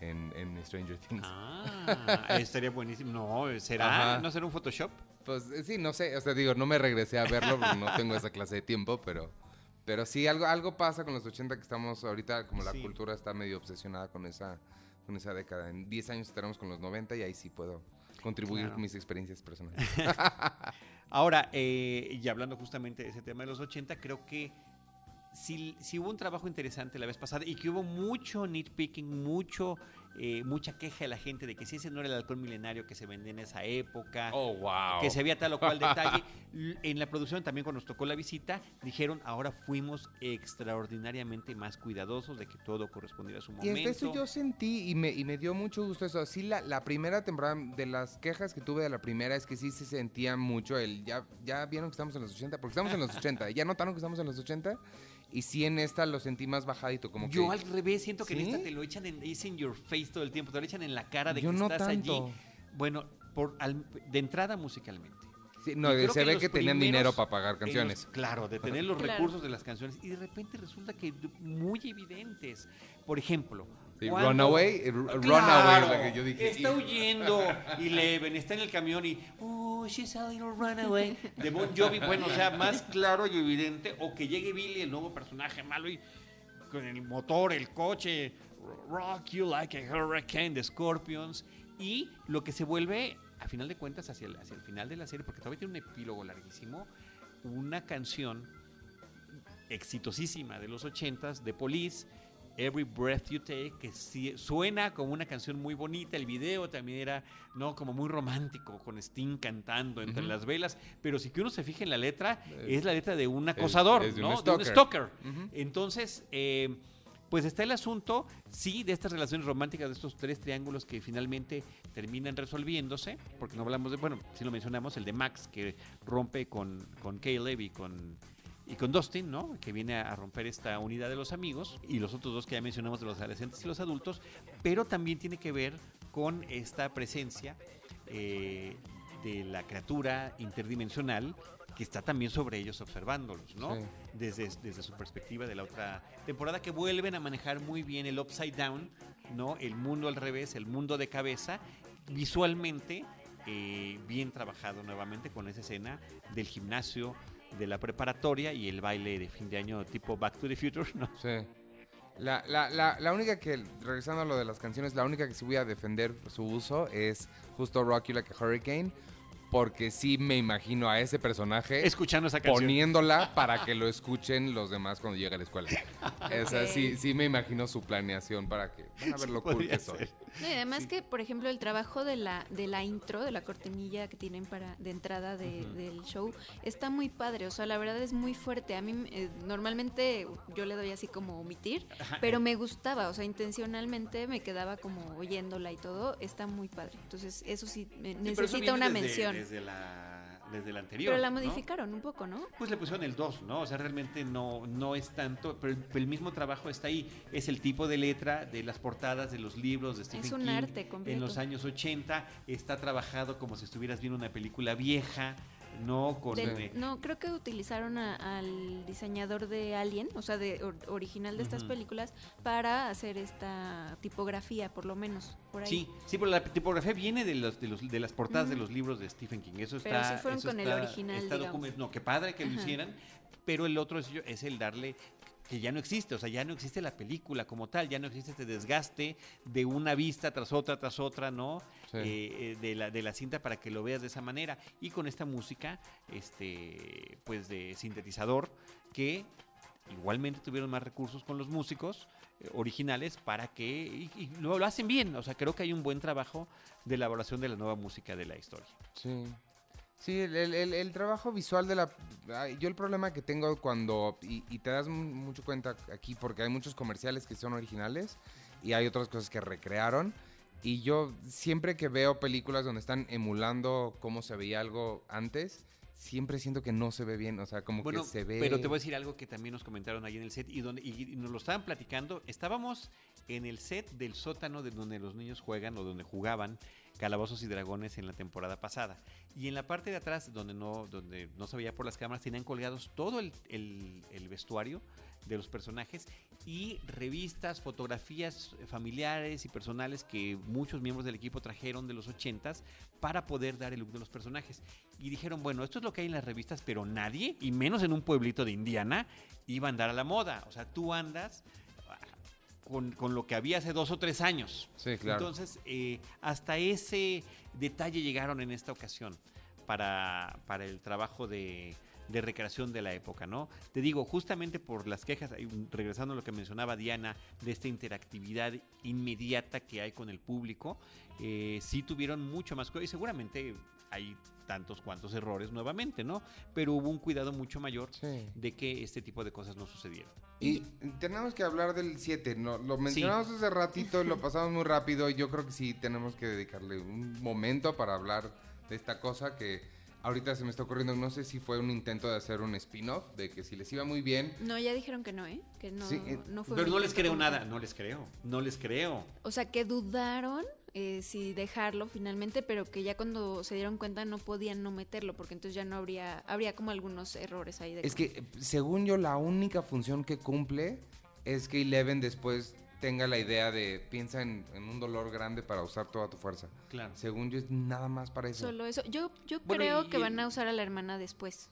Speaker 4: en, en Stranger Things.
Speaker 1: Ah, estaría buenísimo. No, ¿será?
Speaker 4: Ajá.
Speaker 1: ¿No será un Photoshop?
Speaker 4: Pues eh, sí, no sé, o sea, digo, no me regresé a verlo porque no tengo esa clase de tiempo, pero, pero sí, algo, algo pasa con los 80 que estamos ahorita, como la
Speaker 1: Sí.
Speaker 4: cultura está medio obsesionada con esa, con esa década. En 10 años estaremos con los 90 y ahí sí puedo contribuir
Speaker 1: Claro.
Speaker 4: mis experiencias personales.
Speaker 1: Ahora, eh, y hablando justamente de ese tema de los 80, creo que si, si hubo un trabajo interesante la vez pasada y que hubo mucho nitpicking, mucho, eh, mucha queja de la gente de que si ese no era el alcohol milenario que se vendía en esa época,
Speaker 4: oh, wow.
Speaker 1: que se había tal o cual detalle. En la producción también cuando nos tocó la visita, dijeron ahora fuimos extraordinariamente más cuidadosos de que todo correspondiera a su
Speaker 4: Y
Speaker 1: momento.
Speaker 4: hasta eso yo sentí y me, y me dio mucho gusto eso. Sí, la, la primera temporada, de las quejas que tuve de la primera es que sí se sentía mucho el, ya, ya vieron que estamos en los 80, porque estamos en los 80, ya notaron que estamos en los 80 y sí en esta lo sentí más bajadito, como
Speaker 1: Yo
Speaker 4: que...
Speaker 1: al revés siento que en esta te lo echan en, es in your face todo el tiempo, te lo echan en la cara de
Speaker 4: Yo
Speaker 1: que
Speaker 4: no
Speaker 1: estás
Speaker 4: tanto.
Speaker 1: allí. Bueno, por, al- de entrada musicalmente.
Speaker 4: Sí, no, se
Speaker 1: que
Speaker 4: ve que tenían dinero para pagar canciones.
Speaker 1: los- claro, de tener los
Speaker 3: Claro.
Speaker 1: recursos de las canciones y de repente resulta que muy evidentes. Por ejemplo,
Speaker 4: Sí, Runaway, eh,
Speaker 1: Claro,
Speaker 4: Runaway la que yo dije.
Speaker 1: Está huyendo y Leven está en el camión y oh, she's a little runaway de Bon Jovi, bueno, o sea, más claro y evidente o que llegue Billy, el nuevo personaje malo y con el motor, el coche, rock you like a hurricane de Scorpions y lo que se vuelve a final de cuentas hacia el, hacia el final de la serie porque todavía tiene un epílogo larguísimo, una canción exitosísima de los ochentas de Police, Every Breath You Take, que sí- suena como una canción muy bonita, el video también era no como muy romántico, con Sting cantando entre las velas, pero si que uno se fija en la letra, es la letra de un acosador,
Speaker 4: es de un
Speaker 1: ¿no?
Speaker 4: stalker.
Speaker 1: Entonces, eh, pues está el asunto, sí, de estas relaciones románticas, de estos tres triángulos que finalmente terminan resolviéndose, porque no hablamos de, bueno, sí lo mencionamos, el de Max, que rompe con, con Caleb y con, y con Dustin, ¿no? Que viene a, romper esta unidad de los amigos, y los otros dos que ya mencionamos de los adolescentes y los adultos, pero también tiene que ver con esta presencia eh, de la criatura interdimensional que está también sobre ellos observándolos, ¿no?
Speaker 4: Sí.
Speaker 1: desde, desde su perspectiva de la otra temporada, que vuelven a manejar muy bien el upside down, ¿no? El mundo al revés, el mundo de cabeza, visualmente eh, bien trabajado nuevamente con esa escena del gimnasio, de la preparatoria y el baile de fin de año tipo Back to the Future, ¿no?
Speaker 4: Sí. La, la, la, la única que, regresando a lo de las canciones, la única que sí voy a defender su uso es justo Rock You Like a Hurricane. Porque sí me imagino a ese personaje
Speaker 1: Escuchando esa canción.
Speaker 4: poniéndola para que lo escuchen los demás cuando llegue a la escuela. O sea, sí, sí me imagino su planeación para que van a ver lo cool que soy.
Speaker 1: ser.
Speaker 3: No, y además que, por ejemplo, el trabajo de la, de la intro, de la cortinilla que tienen para de entrada de- del show, está muy padre. O sea, la verdad es muy fuerte. A mí eh, normalmente yo le doy así como omitir, pero me gustaba. O sea, intencionalmente me quedaba como oyéndola y todo. Está muy padre. Entonces, eso sí, me-
Speaker 1: Sí, pero eso
Speaker 3: necesita una
Speaker 1: desde-
Speaker 3: mención.
Speaker 1: Desde la, desde la anterior.
Speaker 3: pero la
Speaker 1: ¿no?
Speaker 3: modificaron un poco, ¿no?
Speaker 1: Pues le pusieron el 2, ¿no? O sea, realmente no, no es tanto, pero el, el mismo trabajo está ahí. Es el tipo de letra de las portadas de los libros de Stephen
Speaker 3: un
Speaker 1: King
Speaker 3: arte completo.
Speaker 1: en los años 80. Está trabajado como si estuvieras viendo una película vieja, ¿no? Con,
Speaker 3: Del-
Speaker 1: eh,
Speaker 3: no, creo que utilizaron a- al diseñador de Alien, o sea, de or- original de estas películas, para hacer esta tipografía, por lo menos, por ahí.
Speaker 1: Sí, sí, pero la tipografía viene de, los, de, los, de las portadas de los libros de Stephen King. Eso
Speaker 3: Pero
Speaker 1: está.
Speaker 3: sí fueron con el original,
Speaker 1: está No, qué padre que lo hicieran, pero el otro es, es el darle que ya no existe, o sea, ya no existe la película como tal, ya no existe este desgaste de una vista tras otra, tras otra, ¿no?
Speaker 4: Sí.
Speaker 1: Eh, eh, de, la, de la cinta para que lo veas de esa manera. Y con esta música, este, pues de sintetizador, que igualmente tuvieron más recursos con los músicos eh, originales para que y, y lo, lo hacen bien. O sea, creo que hay un buen trabajo de elaboración de la nueva música de la historia.
Speaker 4: Sí. Sí, el, el- el- trabajo visual de la... Yo el problema que tengo cuando... Y, y te das mu- mucho cuenta aquí porque hay muchos comerciales que son originales y hay otras cosas que recrearon. Y yo siempre que veo películas donde están emulando cómo se veía algo antes, siempre siento que no se ve bien. O sea, como
Speaker 1: Bueno,
Speaker 4: que se ve...
Speaker 1: pero te voy a decir algo que también nos comentaron ahí en el set y, donde, y, y nos lo estaban platicando. Estábamos en el set del sótano de donde los niños juegan o donde jugaban Calabozos y Dragones en la temporada pasada. Y en la parte de atrás, donde no, donde no se por las cámaras, tenían colgados todo el, el- el vestuario de los personajes y revistas, fotografías familiares y personales que muchos miembros del equipo trajeron de los 80s para poder dar el look de los personajes. Y dijeron, bueno, esto es lo que hay en las revistas, pero nadie, y menos en un pueblito de Indiana, iba a andar a la moda. O sea, tú andas con, con lo que había hace dos o tres años.
Speaker 4: Sí, claro.
Speaker 1: Entonces, eh, hasta ese detalle llegaron en esta ocasión para, para el trabajo de, de recreación de la época, ¿no? Te digo, justamente por las quejas, regresando a lo que mencionaba Diana, de esta interactividad inmediata que hay con el público, eh, sí tuvieron mucho más cuidado y seguramente hay tantos cuantos errores nuevamente, ¿no? Pero hubo un cuidado mucho mayor
Speaker 4: Sí.
Speaker 1: de que este tipo de cosas no sucedieran.
Speaker 4: Y tenemos que hablar del 7, ¿no? Lo mencionamos hace ratito, lo pasamos muy rápido. y Yo creo que sí tenemos que dedicarle un momento para hablar de esta cosa que ahorita se me está ocurriendo. No sé si fue un intento de hacer un spin-off, de que si les iba muy bien.
Speaker 3: No, ya dijeron que no, ¿eh? Que no,
Speaker 4: Sí, eh,
Speaker 3: no fue
Speaker 1: Pero no les creo nada, no les creo, no les creo.
Speaker 3: O sea, que dudaron eh, si dejarlo finalmente, pero que ya cuando se dieron cuenta no podían no meterlo, porque entonces ya no habría, habría como algunos errores ahí de
Speaker 4: Es que, según yo, la única función que cumple es que Eleven después tenga la idea de piensa en, en un dolor grande para usar toda tu fuerza.
Speaker 1: Claro.
Speaker 4: Según yo, es nada más para eso.
Speaker 3: Solo eso. Yo, yo
Speaker 1: Bueno,
Speaker 3: creo que
Speaker 1: el-
Speaker 3: van a usar a la hermana después.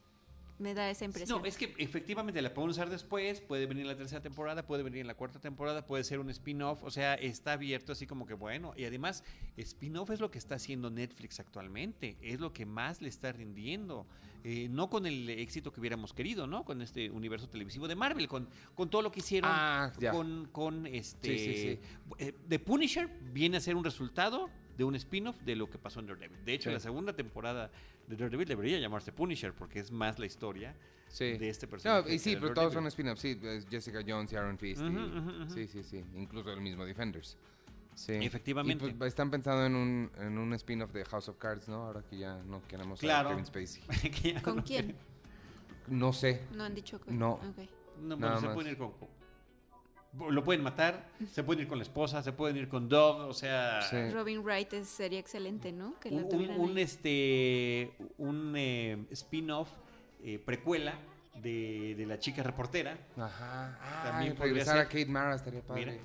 Speaker 3: Me da esa impresión.
Speaker 1: No, es que efectivamente la pueden usar después, puede venir en la tercera temporada, puede venir en la cuarta temporada, puede ser un spin-off, o sea, está abierto así como que bueno. Y además, spin-off es lo que está haciendo Netflix actualmente, es lo que más le está rindiendo. Eh, no con el éxito que hubiéramos querido, ¿no? Con este universo televisivo de Marvel, con, con todo lo que hicieron
Speaker 4: Ah, ya.
Speaker 1: con, con este...
Speaker 4: Sí, sí, sí.
Speaker 1: eh, The Punisher viene a ser un resultado de un spin-off de lo que pasó en Daredevil. De hecho,
Speaker 4: Sí.
Speaker 1: la segunda temporada de Daredevil debería llamarse Punisher porque es más la historia
Speaker 4: Sí.
Speaker 1: de este personaje.
Speaker 4: No, y sí, pero todos son spin-offs. Sí, es Jessica Jones y Aaron Fist. y-. Sí, sí, sí. Incluso el mismo Defenders. Sí.
Speaker 1: Efectivamente.
Speaker 4: Y pues están pensando en un, en un spin-off de House of Cards, ¿no? Ahora que ya no queremos
Speaker 1: Claro.
Speaker 4: a Kevin Spacey.
Speaker 3: ¿Con
Speaker 1: no-
Speaker 3: quién?
Speaker 4: No sé.
Speaker 3: No han dicho que.
Speaker 4: No.
Speaker 3: Ok.
Speaker 1: No, bueno, se
Speaker 4: más.
Speaker 1: pueden ir con- Lo pueden matar, se pueden ir con la esposa, se pueden ir con Dog, o sea...
Speaker 4: Sí.
Speaker 3: Robin Wright es- sería excelente, ¿no? Que la
Speaker 1: Un, este, un eh, spin-off, eh, precuela de, de la chica reportera.
Speaker 4: Ajá. Ah,
Speaker 1: También
Speaker 4: regresar
Speaker 1: ser.
Speaker 4: a Kate Mara estaría padre.
Speaker 1: Mira.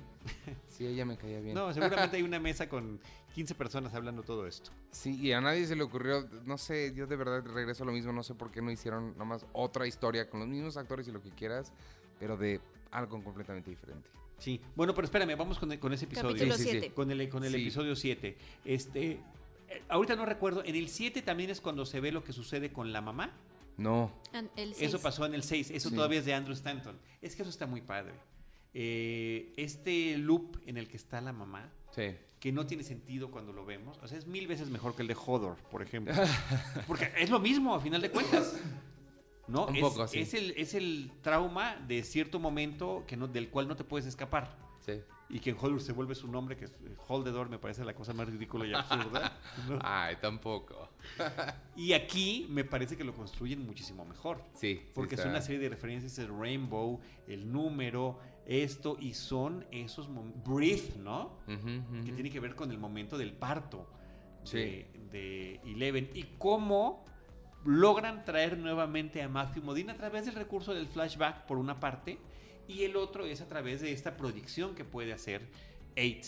Speaker 4: Sí, ella me caía bien.
Speaker 1: No, seguramente hay una mesa con 15 personas hablando todo esto.
Speaker 4: Sí, y a nadie se le ocurrió, no sé, yo de verdad regreso a lo mismo, no sé por qué no hicieron nomás otra historia con los mismos actores y lo que quieras, pero de algo completamente diferente.
Speaker 1: Sí. Bueno, pero espérame, vamos con, con ese episodio.
Speaker 3: Capítulo
Speaker 4: Sí, sí, sí.
Speaker 3: 7.
Speaker 1: Con el, con el
Speaker 4: Sí.
Speaker 1: episodio 7. Este, eh, ahorita no recuerdo, en el 7 también es cuando se ve lo que sucede con la mamá.
Speaker 4: No,
Speaker 3: El
Speaker 1: Eso pasó en el 6, eso
Speaker 4: Sí.
Speaker 1: todavía es de Andrew Stanton. Es que eso está muy padre. Eh, este loop en el que está la mamá,
Speaker 4: sí.
Speaker 1: que no tiene sentido cuando lo vemos, o sea, es mil veces mejor que el de Hodor, por ejemplo. Porque es lo mismo, a final de cuentas. ¿No?
Speaker 4: Un
Speaker 1: es,
Speaker 4: poco, sí.
Speaker 1: es el, es el trauma de cierto momento que no, del cual no te puedes escapar.
Speaker 4: Sí.
Speaker 1: Y que en Hodor se vuelve su nombre, que es eh, Holdedor, me parece la cosa más ridícula y absurda. ¿no?
Speaker 4: Ay, tampoco.
Speaker 1: Y aquí me parece que lo construyen muchísimo mejor.
Speaker 4: Sí. sí
Speaker 1: Porque
Speaker 4: está-
Speaker 1: es una serie de referencias, el rainbow, el número, esto, y son esos momentos. Breathe, ¿no? Que tiene que ver con el momento del parto
Speaker 4: Sí.
Speaker 1: de, de Eleven. Y cómo logran traer nuevamente a Matthew Modine a través del recurso del flashback, por una parte, y el otro es a través de esta proyección que puede hacer Eight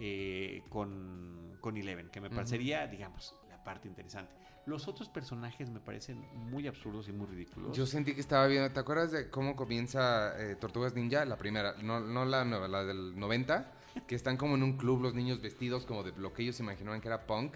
Speaker 1: eh, con, con Eleven, que me
Speaker 4: Ujú.
Speaker 1: parecería, digamos, la parte interesante. Los otros personajes me parecen muy absurdos y muy ridículos.
Speaker 4: Yo sentí que estaba viendo, ¿te acuerdas de cómo comienza eh, Tortugas Ninja? La primera, no, no la nueva, la del 90, que están como en un club los niños vestidos como de lo que ellos imaginaban que era punk.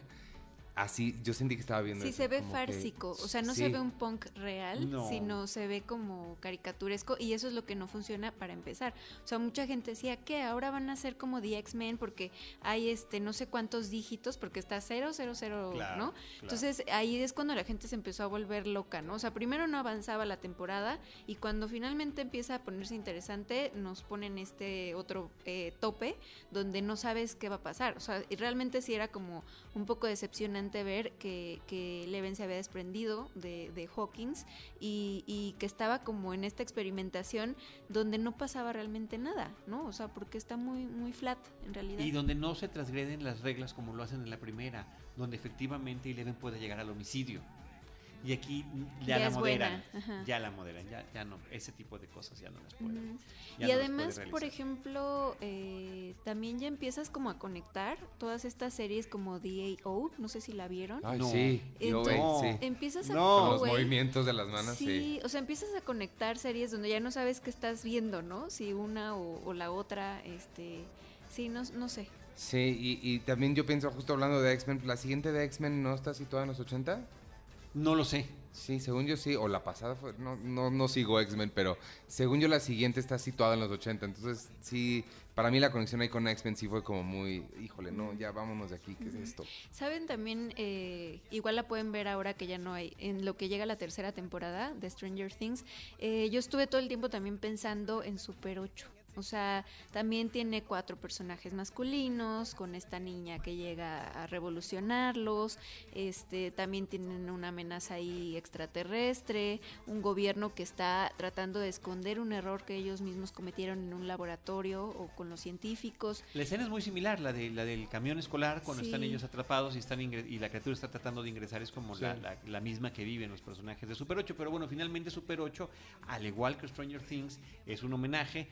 Speaker 4: Así, yo sentí que estaba viendo
Speaker 3: Sí,
Speaker 4: eso,
Speaker 3: se ve
Speaker 4: que-
Speaker 3: fársico, o sea, no
Speaker 4: Sí.
Speaker 3: se ve un punk real,
Speaker 1: No.
Speaker 3: sino se ve como caricaturesco y eso es lo que no funciona para empezar. O sea, mucha gente decía que ahora van a ser como The X-Men porque hay este no sé cuántos dígitos porque está 000,
Speaker 1: Claro,
Speaker 3: ¿no?
Speaker 1: claro.
Speaker 3: Entonces ahí es cuando la gente se empezó a volver loca, ¿no? O sea, primero no avanzaba la temporada y cuando finalmente empieza a ponerse interesante nos ponen este otro eh, tope donde no sabes qué va a pasar. O sea, y realmente sí era como un poco decepcionante ver que, que Leven se había desprendido de, de Hawkins y, y que estaba como en esta experimentación donde no pasaba realmente nada, ¿no? O sea, porque está muy, muy flat en realidad.
Speaker 1: Y donde no se transgreden las reglas como lo hacen en la primera, donde efectivamente Eleven puede llegar al homicidio. Y aquí ya,
Speaker 3: Ya
Speaker 1: la moderan, ya la moderan, ya, ya no, ese tipo de cosas ya no las pueden.
Speaker 3: Y
Speaker 1: no
Speaker 3: además,
Speaker 1: puede
Speaker 3: por ejemplo, eh, también ya empiezas como a conectar todas estas series como DAO, no sé si la vieron.
Speaker 4: Ay,
Speaker 1: No.
Speaker 4: sí,
Speaker 1: Entonces-
Speaker 4: sí.
Speaker 3: Empiezas a
Speaker 1: No.
Speaker 4: Con los movimientos de las manos, sí.
Speaker 3: Sí, o sea, empiezas a conectar series donde ya no sabes qué estás viendo, ¿no? Si una o, o la otra, este, sí, no, no sé.
Speaker 4: Sí, y, y también yo pienso, justo hablando de X-Men, ¿la siguiente de X-Men no está situada en los 80?
Speaker 1: No lo sé.
Speaker 4: Sí, según yo sí, o la pasada fue, no, no, no sigo X-Men, pero según yo la siguiente está situada en los 80, entonces sí, para mí la conexión ahí con X-Men sí fue como muy, híjole, no, ya vámonos de aquí, ¿qué es esto?
Speaker 3: Saben también, eh, igual la pueden ver ahora que ya no hay, en lo que llega la tercera temporada de Stranger Things, eh, yo estuve todo el tiempo también pensando en Super 8. O sea, también tiene cuatro personajes masculinos, con esta niña que llega a revolucionarlos, este, también tienen una amenaza ahí extraterrestre, un gobierno que está tratando de esconder un error que ellos mismos cometieron en un laboratorio o con los científicos.
Speaker 1: La escena es muy similar, la, de, la del camión escolar, cuando están ellos atrapados y, están y la criatura está tratando de ingresar, es como la, la- la misma que viven los personajes de Super 8. Pero bueno, finalmente Super 8, al igual que Stranger Things, es un homenaje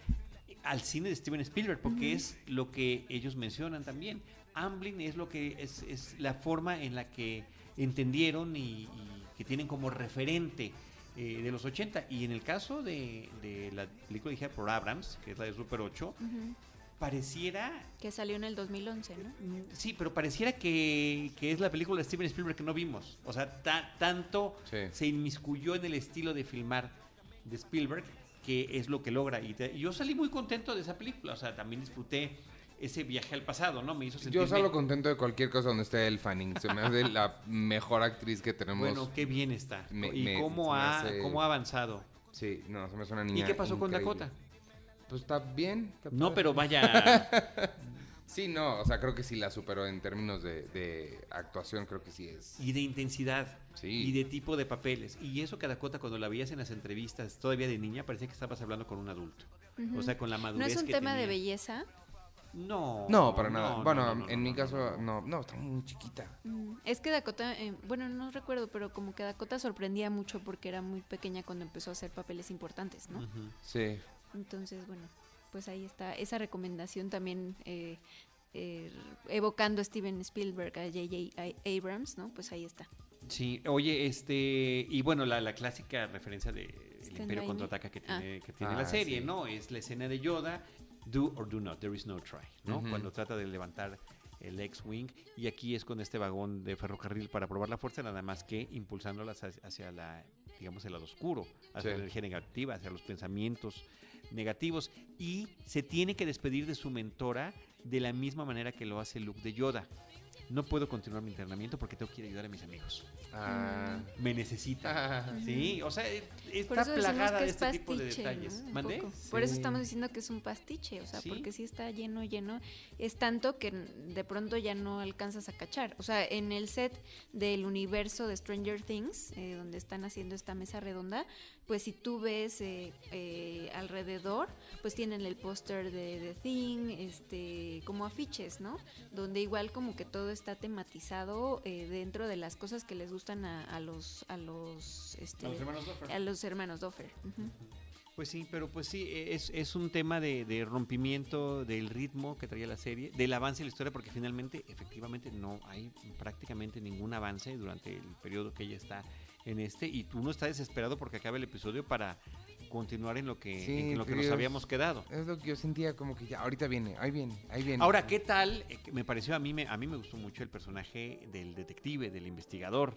Speaker 1: al cine de Steven Spielberg, porque es lo que ellos mencionan también. Amblin es lo que es, es la forma en la que entendieron y, y que tienen como referente eh, de los 80. Y en el caso de, de la película dirigida por Abrams, que es la de Super 8,
Speaker 3: Ujú.
Speaker 1: pareciera
Speaker 3: Que salió en el 2011, ¿no?
Speaker 1: Mm, Sí, pero pareciera que, que es la película de Steven Spielberg que no vimos. O sea, ta- tanto
Speaker 4: Sí.
Speaker 1: se inmiscuyó en el estilo de filmar de Spielberg que es lo que logra. Y, te- y yo salí muy contento de esa película. O sea, también disfruté ese viaje al pasado, ¿no? Me hizo sentir.
Speaker 4: Yo salgo contento de cualquier cosa donde esté el Fanning, se me hace la mejor actriz que tenemos.
Speaker 1: Bueno, qué bien está.
Speaker 4: Me-
Speaker 1: y
Speaker 4: me-
Speaker 1: cómo, ha,
Speaker 4: hace-
Speaker 1: cómo ha avanzado.
Speaker 4: Sí, no, se me hace una niña
Speaker 1: ¿Y qué pasó con
Speaker 4: increíble.
Speaker 1: Dakota?
Speaker 4: Pues está bien. está
Speaker 1: No, pero vaya.
Speaker 4: Sí, no, o sea, creo que sí la superó en términos de, de actuación, creo que sí es.
Speaker 1: y de intensidad.
Speaker 4: Sí.
Speaker 1: Y de tipo de papeles. Y eso que Dakota, cuando la veías en las entrevistas todavía de niña, parecía que estabas hablando con un adulto. O sea, con la
Speaker 3: No
Speaker 1: madurez
Speaker 3: es un
Speaker 1: que
Speaker 3: tema de belleza.
Speaker 1: No.
Speaker 4: No, para nada.
Speaker 1: no,
Speaker 4: bueno,
Speaker 1: no, no,
Speaker 4: en
Speaker 1: no,
Speaker 4: mi
Speaker 1: no,
Speaker 4: caso,
Speaker 1: no.
Speaker 4: no, no, está muy chiquita.
Speaker 3: Mm, Es que Dakota, eh, bueno, no recuerdo, pero como que Dakota sorprendía mucho porque era muy pequeña cuando empezó a hacer papeles importantes, ¿no?
Speaker 4: Sí.
Speaker 3: Entonces, bueno, pues ahí está esa recomendación también eh, eh, evocando a Steven Spielberg, a J.J. Abrams, ¿no? Pues ahí está.
Speaker 1: Sí, oye, este, y bueno, la, la clásica referencia de El Imperio contraataca que
Speaker 3: Ah.
Speaker 1: tiene, que tiene
Speaker 4: Ah,
Speaker 1: la serie,
Speaker 4: sí.
Speaker 1: ¿no? Es la escena de Yoda, do or do not, there is no try, ¿no? Cuando trata de levantar el X-Wing, y aquí es con este vagón de ferrocarril para probar la fuerza, nada más que impulsándolas hacia- hacia la, digamos, el lado oscuro, hacia
Speaker 4: Sí.
Speaker 1: la energía negativa, hacia los pensamientos negativos, y se tiene que despedir de su mentora de la misma manera que lo hace Luke de Yoda. No puedo continuar mi entrenamiento porque tengo que ir a ayudar a mis amigos.
Speaker 4: Ah.
Speaker 1: Me necesita.
Speaker 4: Ah.
Speaker 1: Sí, o sea, eh, está plagada de
Speaker 3: es
Speaker 1: este tipo de detalles.
Speaker 3: Por eso estamos diciendo que es un pastiche, o sea,
Speaker 1: Sí.
Speaker 3: porque sí está lleno, lleno. Es tanto que de pronto ya no alcanzas a cachar. O sea, en el set del universo de Stranger Things, eh, donde están haciendo esta mesa redonda, pues si tú ves eh, eh, alrededor, pues tienen el póster de The Thing, este, como afiches, ¿no? Donde igual como que todo está tematizado eh, dentro de las cosas que les gustan a, a los, a los, este,
Speaker 1: A los hermanos Duffer.
Speaker 3: a los hermanos Doffer.
Speaker 1: Pues sí, pero pues sí, eh, es, es un tema de, de rompimiento del ritmo que traía la serie, del avance de la historia, porque finalmente, efectivamente, no hay prácticamente ningún avance durante el periodo que ella está en este, y uno está desesperado porque acabe el episodio para continuar en lo que,
Speaker 4: Sí,
Speaker 1: en lo que nos habíamos quedado.
Speaker 4: Es lo que yo sentía como que ya, ahorita viene, ahí viene, ahí viene.
Speaker 1: Ahora, ¿qué tal? Eh, me pareció, a mí me, a mí me gustó mucho el personaje del detective, del investigador,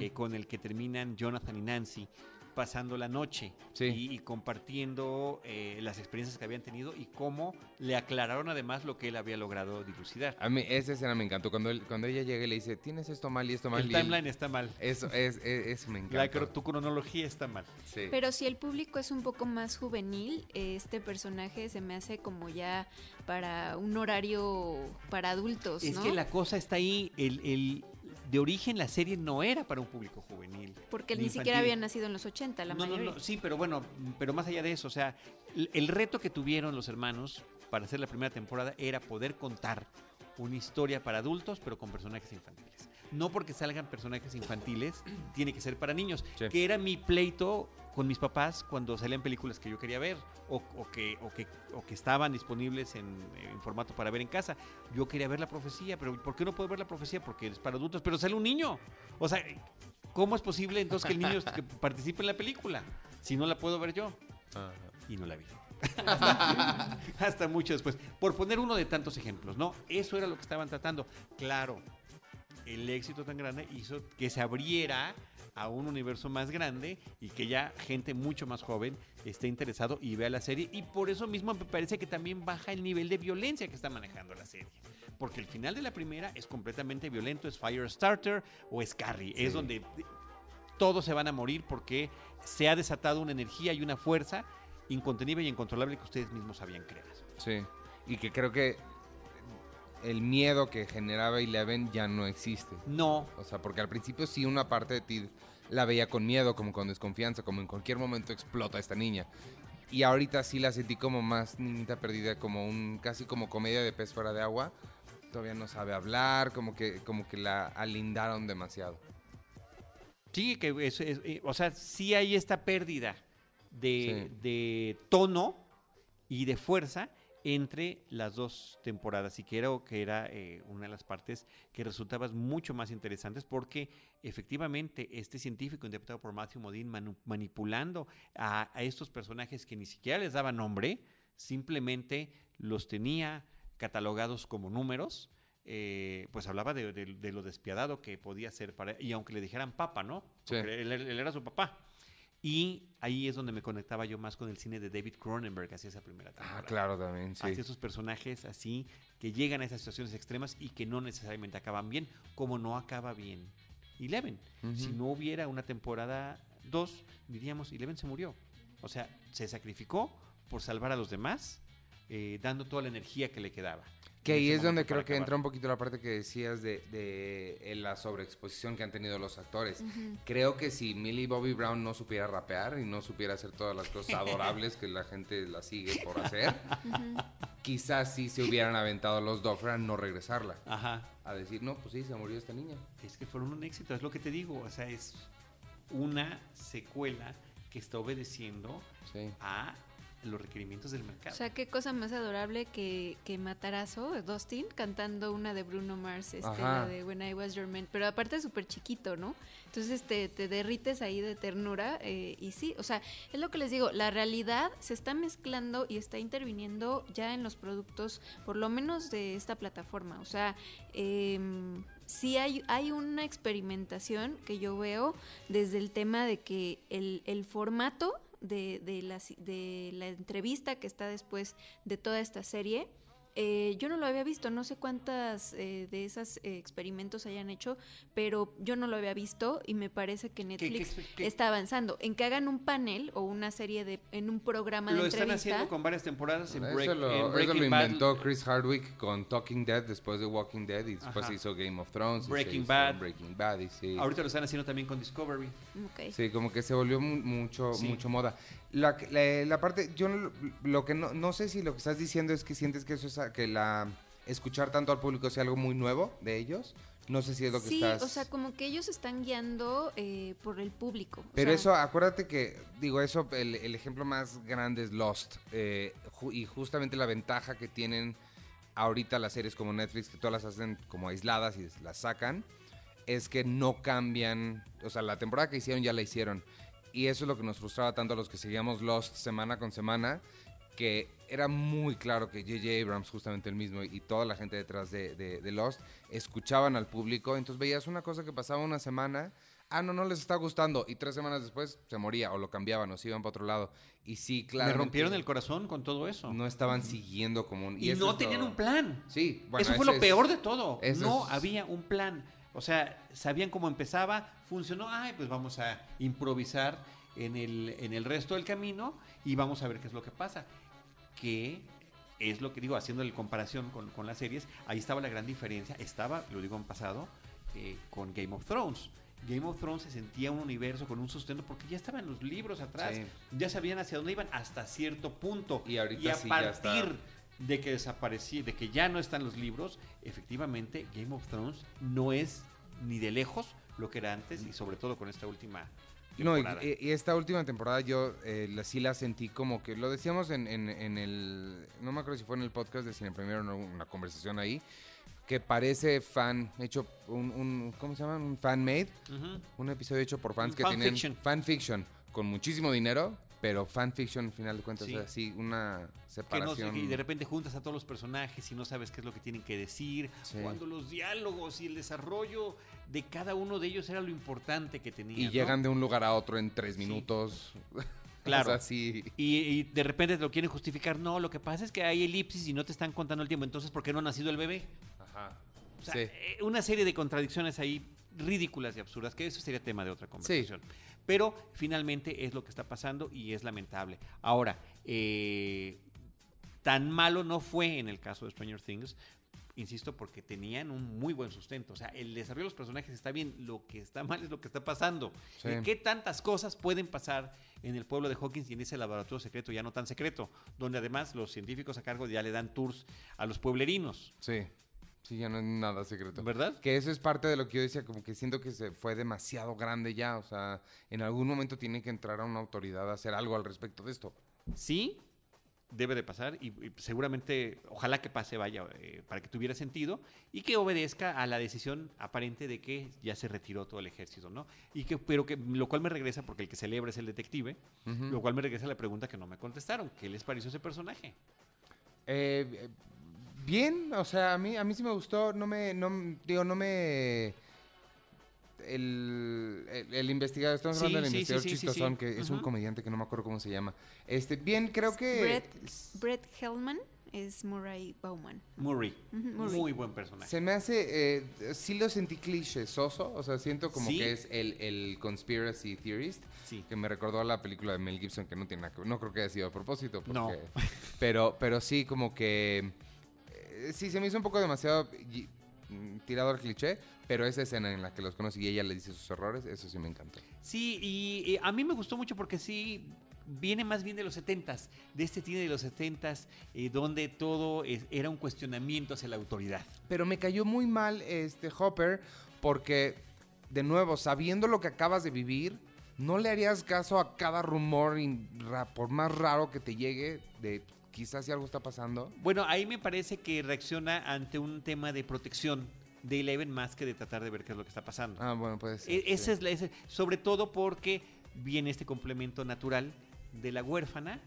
Speaker 1: eh, con el que terminan Jonathan y Nancy pasando la noche
Speaker 4: Sí.
Speaker 1: y, y compartiendo eh, las experiencias que habían tenido y cómo le aclararon además lo que él había logrado dilucidar.
Speaker 4: A mí esa escena me encantó. Cuando, él- cuando ella llega y le dice, tienes esto mal y esto mal.
Speaker 1: El
Speaker 4: y él-
Speaker 1: timeline está mal.
Speaker 4: Eso, es, es- eso me
Speaker 1: La,
Speaker 4: encanta.
Speaker 1: cro- tu cronología está mal.
Speaker 4: Sí.
Speaker 3: Pero si el público es un poco más juvenil, este personaje se me hace como ya para un horario para adultos,
Speaker 1: Es
Speaker 3: ¿no?
Speaker 1: que la cosa está ahí. El, el- de origen la serie no era para un público juvenil.
Speaker 3: Porque
Speaker 1: ni
Speaker 3: siquiera había nacido en los 80, la
Speaker 1: no, no,
Speaker 3: mayoría.
Speaker 1: no, sí, pero bueno, pero más allá de eso, o sea, el, el reto que tuvieron los hermanos para hacer la primera temporada era poder contar una historia para adultos, pero con personajes infantiles. No porque salgan personajes infantiles, tiene que ser para niños,
Speaker 4: Sí.
Speaker 1: que era mi pleito con mis papás cuando salían películas que yo quería ver o, o que, o, que, o que estaban disponibles en, en formato para ver en casa. Yo quería ver la profecía, pero ¿por qué no puedo ver la profecía? Porque es para adultos, pero sale un niño. O sea, ¿cómo es posible entonces que el niño que participe en la película si no la puedo ver yo?
Speaker 4: Ajá.
Speaker 1: y no la vi. Hasta mucho después. Por poner uno de tantos ejemplos, ¿no? Eso era lo que estaban tratando. Claro, el éxito tan grande hizo que se abriera a un universo más grande y que ya gente mucho más joven esté interesado y vea la serie. Y por eso mismo me parece que también baja el nivel de violencia que está manejando la serie. Porque el final de la primera es completamente violento, es Firestarter o es Carrie. Es donde todos se van a morir porque se ha desatado una energía y una fuerza incontenible y incontrolable que ustedes mismos habían creado.
Speaker 4: Sí. Y que creo que el miedo que generaba Eleven ya no existe.
Speaker 1: No,
Speaker 4: O sea, porque al principio sí una parte de ti la veía con miedo, como con desconfianza, como en cualquier momento explota esta niña. Y ahorita sí la sentí como más niñita perdida, como un casi como comedia de pez fuera de agua. Todavía no sabe hablar, como que como que la alindaron demasiado.
Speaker 1: sí, que es, es- eh, o sea, sí hay esta pérdida de,
Speaker 4: Sí.
Speaker 1: de tono y de fuerza entre las dos temporadas y que era eh, una de las partes que resultaban mucho más interesantes porque efectivamente este científico interpretado por Matthew Modine manu- manipulando a, a estos personajes que ni siquiera les daba nombre, simplemente los tenía catalogados como números, eh, pues hablaba de, de- de lo despiadado que podía ser para y aunque le dijeran papa, ¿no?
Speaker 4: Sí.
Speaker 1: Porque él, él era su papá. Y ahí es donde me conectaba yo más con el cine de David Cronenberg hacia esa primera temporada.
Speaker 4: Ah, claro, también, sí.
Speaker 1: Hacia esos personajes así que llegan a esas situaciones extremas y que no necesariamente acaban bien, como no acaba bien Eleven.
Speaker 4: Ujú.
Speaker 1: Si no hubiera una temporada 2, diríamos, Eleven se murió. O sea, se sacrificó por salvar a los demás, eh, dando toda la energía que le quedaba.
Speaker 4: Que ahí es donde creo que
Speaker 1: acabar.
Speaker 4: entra un poquito la parte que decías de, de la sobreexposición que han tenido los actores. Creo que si Millie Bobby Brown no supiera rapear y no supiera hacer todas las cosas adorables que la gente la sigue por hacer, quizás sí se hubieran aventado los Duffer a no regresarla.
Speaker 1: Ajá.
Speaker 4: A decir, no, pues sí, se murió esta niña.
Speaker 1: Es que fueron un éxito, es lo que te digo. O sea, es una secuela que está obedeciendo
Speaker 4: Sí.
Speaker 1: a los requerimientos del mercado.
Speaker 3: O sea, qué cosa más adorable que, que Matarazo, Dustin, cantando una de Bruno Mars, este, la de When I Was Your Man, pero aparte súper chiquito, ¿no? Entonces te, te derrites ahí de ternura eh, y sí, o sea, es lo que les digo, la realidad se está mezclando y está interviniendo ya en los productos, por lo menos de esta plataforma, o sea, em, sí hay, hay una experimentación que yo veo desde el tema de que el, el formato de, de, la, de la entrevista que está después de toda esta serie, eh, yo no lo había visto, no sé cuántas eh, de esos experimentos hayan hecho, pero yo no lo había visto y me parece que
Speaker 1: ¿Qué-
Speaker 3: Netflix
Speaker 1: qué- qué-
Speaker 3: está avanzando en que hagan un panel o una serie de en un programa
Speaker 1: Lo
Speaker 3: de
Speaker 1: están
Speaker 3: entrevista.
Speaker 1: haciendo con varias temporadas en,
Speaker 4: Eso,
Speaker 1: Break-
Speaker 4: lo,
Speaker 1: en
Speaker 4: eso
Speaker 1: Breaking
Speaker 4: lo
Speaker 1: Bad.
Speaker 4: inventó Chris Hardwick con Talking Dead después de Walking Dead y después
Speaker 1: Ajá.
Speaker 4: se hizo Game of Thrones. y
Speaker 1: Breaking
Speaker 4: hizo
Speaker 1: Bad.
Speaker 4: Breaking Bad y sí.
Speaker 1: Ahorita lo están haciendo también con Discovery.
Speaker 4: Sí, como que se volvió mu- mucho,
Speaker 1: Sí.
Speaker 4: mucho moda. La, la, la parte, yo no, lo que no, no sé si lo que estás diciendo es que sientes que eso es a- que la escuchar tanto al público sea algo muy nuevo de ellos. No sé si es lo que
Speaker 3: sí,
Speaker 4: estás.
Speaker 3: o sea, como que ellos están guiando eh, por el público. o
Speaker 4: Pero
Speaker 3: sea,
Speaker 4: eso, acuérdate que, digo, eso, el, el ejemplo más grande es Lost. eh, ju- y justamente la ventaja que tienen ahorita las series como Netflix, que todas las hacen como aisladas y las sacan, es que no cambian. O sea, la temporada que hicieron ya la hicieron. Y eso es lo que nos frustraba tanto a los que seguíamos Lost semana con semana, que era muy claro que J.J. Abrams, justamente el mismo, y toda la gente detrás de, de- de Lost, escuchaban al público. Entonces veías una cosa que pasaba una semana, ah, no, no les está gustando, y tres semanas después se moría, o lo cambiaban, o se iban para otro lado. Y sí, claro.
Speaker 1: Me rompieron el corazón con todo eso.
Speaker 4: No estaban siguiendo como un...
Speaker 1: y no tenían un plan.
Speaker 4: Sí, bueno,
Speaker 1: eso fue lo
Speaker 4: es-
Speaker 1: peor de todo. No
Speaker 4: es-
Speaker 1: había un plan. O sea, sabían cómo empezaba, funcionó, ay, pues vamos a improvisar en el, en el resto del camino y vamos a ver qué es lo que pasa. Que es lo que digo, haciendo la comparación con, con las series, ahí estaba la gran diferencia. Estaba, lo digo en pasado, eh, con Game of Thrones. Game of Thrones se sentía un universo con un sustento porque ya estaban los libros atrás,
Speaker 4: Sí.
Speaker 1: ya sabían hacia dónde iban hasta cierto punto.
Speaker 4: Y ahorita
Speaker 1: a
Speaker 4: sí ya está.
Speaker 1: De que desapareció, de que ya no están los libros, efectivamente Game of Thrones no es ni de lejos lo que era antes y sobre todo con esta última
Speaker 4: No, y,
Speaker 1: temporada.
Speaker 4: y- y esta última temporada yo eh, la- sí la sentí como que, lo decíamos en, en- en el, no me acuerdo si fue en el podcast de Cine Primero, no, una conversación ahí, que parece fan, hecho un, un ¿cómo se llama? Un fan made, un episodio hecho por fans
Speaker 1: Un
Speaker 4: que
Speaker 1: fan
Speaker 4: tienen
Speaker 1: fiction.
Speaker 4: fan fiction con muchísimo dinero, pero fan fiction al final de cuentas,
Speaker 1: Sí.
Speaker 4: o sea, sí, una
Speaker 1: que no sé,
Speaker 4: separación.
Speaker 1: que de repente juntas a todos los personajes y no sabes qué es lo que tienen que decir,
Speaker 4: Sí.
Speaker 1: cuando los diálogos y el desarrollo de cada uno de ellos era lo importante que tenían.
Speaker 4: y
Speaker 1: ¿no?
Speaker 4: llegan de un lugar a otro en tres minutos.
Speaker 1: Claro.
Speaker 4: o sea, sí.
Speaker 1: Y, y de repente te lo quieren justificar. No, lo que pasa es que hay elipsis y no te están contando el tiempo. Entonces, ¿por qué no ha nacido el bebé?
Speaker 4: Ajá.
Speaker 1: O sea, eh, una serie de contradicciones ahí ridículas y absurdas, que eso sería tema de otra conversación. Pero finalmente es lo que está pasando y es lamentable. Ahora, eh, tan malo no fue en el caso de Stranger Things, insisto, porque tenían un muy buen sustento. O sea, el desarrollo de los personajes está bien, lo que está mal es lo que está pasando.
Speaker 4: Sí.
Speaker 1: ¿Y qué tantas cosas pueden pasar en el pueblo de Hawkins y en ese laboratorio secreto, ya no tan secreto, donde además los científicos a cargo ya le dan tours a los pueblerinos?
Speaker 4: Sí. Sí, ya no es nada secreto.
Speaker 1: ¿Verdad?
Speaker 4: Que eso es parte de lo que yo decía, como que siento que se fue demasiado grande ya. O sea, en algún momento tiene que entrar a una autoridad a hacer algo al respecto de esto.
Speaker 1: Sí, debe de pasar y, y seguramente, ojalá que pase, vaya, eh, para que tuviera sentido y que obedezca a la decisión aparente de que ya se retiró todo el ejército, ¿no? Y que, pero que, lo cual me regresa, porque el que celebra es el detective, lo cual me regresa a la pregunta que no me contestaron, ¿qué les pareció ese personaje?
Speaker 4: Eh, eh, bien, o sea, a mí, a mí sí me gustó, no me, no, digo, no me... El, el, el investigador, estamos
Speaker 1: Sí,
Speaker 4: hablando del
Speaker 1: sí,
Speaker 4: investigador
Speaker 1: sí, sí, sí.
Speaker 4: chistosón, que es un comediante que no me acuerdo cómo se llama. Este, bien, creo que...
Speaker 3: Brett, Brett Hellman es Murray Bauman.
Speaker 1: Murray,
Speaker 3: Murray.
Speaker 1: muy buen personaje.
Speaker 4: Se me hace, eh, sí lo sentí clichésoso, o sea, siento como
Speaker 1: ¿Sí?
Speaker 4: que es el, el conspiracy theorist,
Speaker 1: Sí.
Speaker 4: que me recordó a la película de Mel Gibson, que no tiene nada que ver, no creo que haya sido a propósito, porque,
Speaker 1: No.
Speaker 4: pero, pero sí como que, sí, se me hizo un poco demasiado mm, tirado al cliché, pero esa escena en la que los conoce y ella le dice sus errores, eso sí me encantó.
Speaker 1: Sí, y, y a mí me gustó mucho porque sí viene más bien de los 70s, de este cine de los 70s, eh, donde todo es- era un cuestionamiento hacia la autoridad.
Speaker 4: Pero me cayó muy mal este Hopper porque, de nuevo, sabiendo lo que acabas de vivir, no le harías caso a cada rumor, por más raro que te llegue, de quizás si algo está pasando.
Speaker 1: Bueno, ahí me parece que reacciona ante un tema de protección de Eleven más que de tratar de ver qué es lo que está pasando.
Speaker 4: Ah, bueno, puede ser.
Speaker 1: E-
Speaker 4: sí.
Speaker 1: esa es la, sobre todo porque viene este complemento natural de la huérfana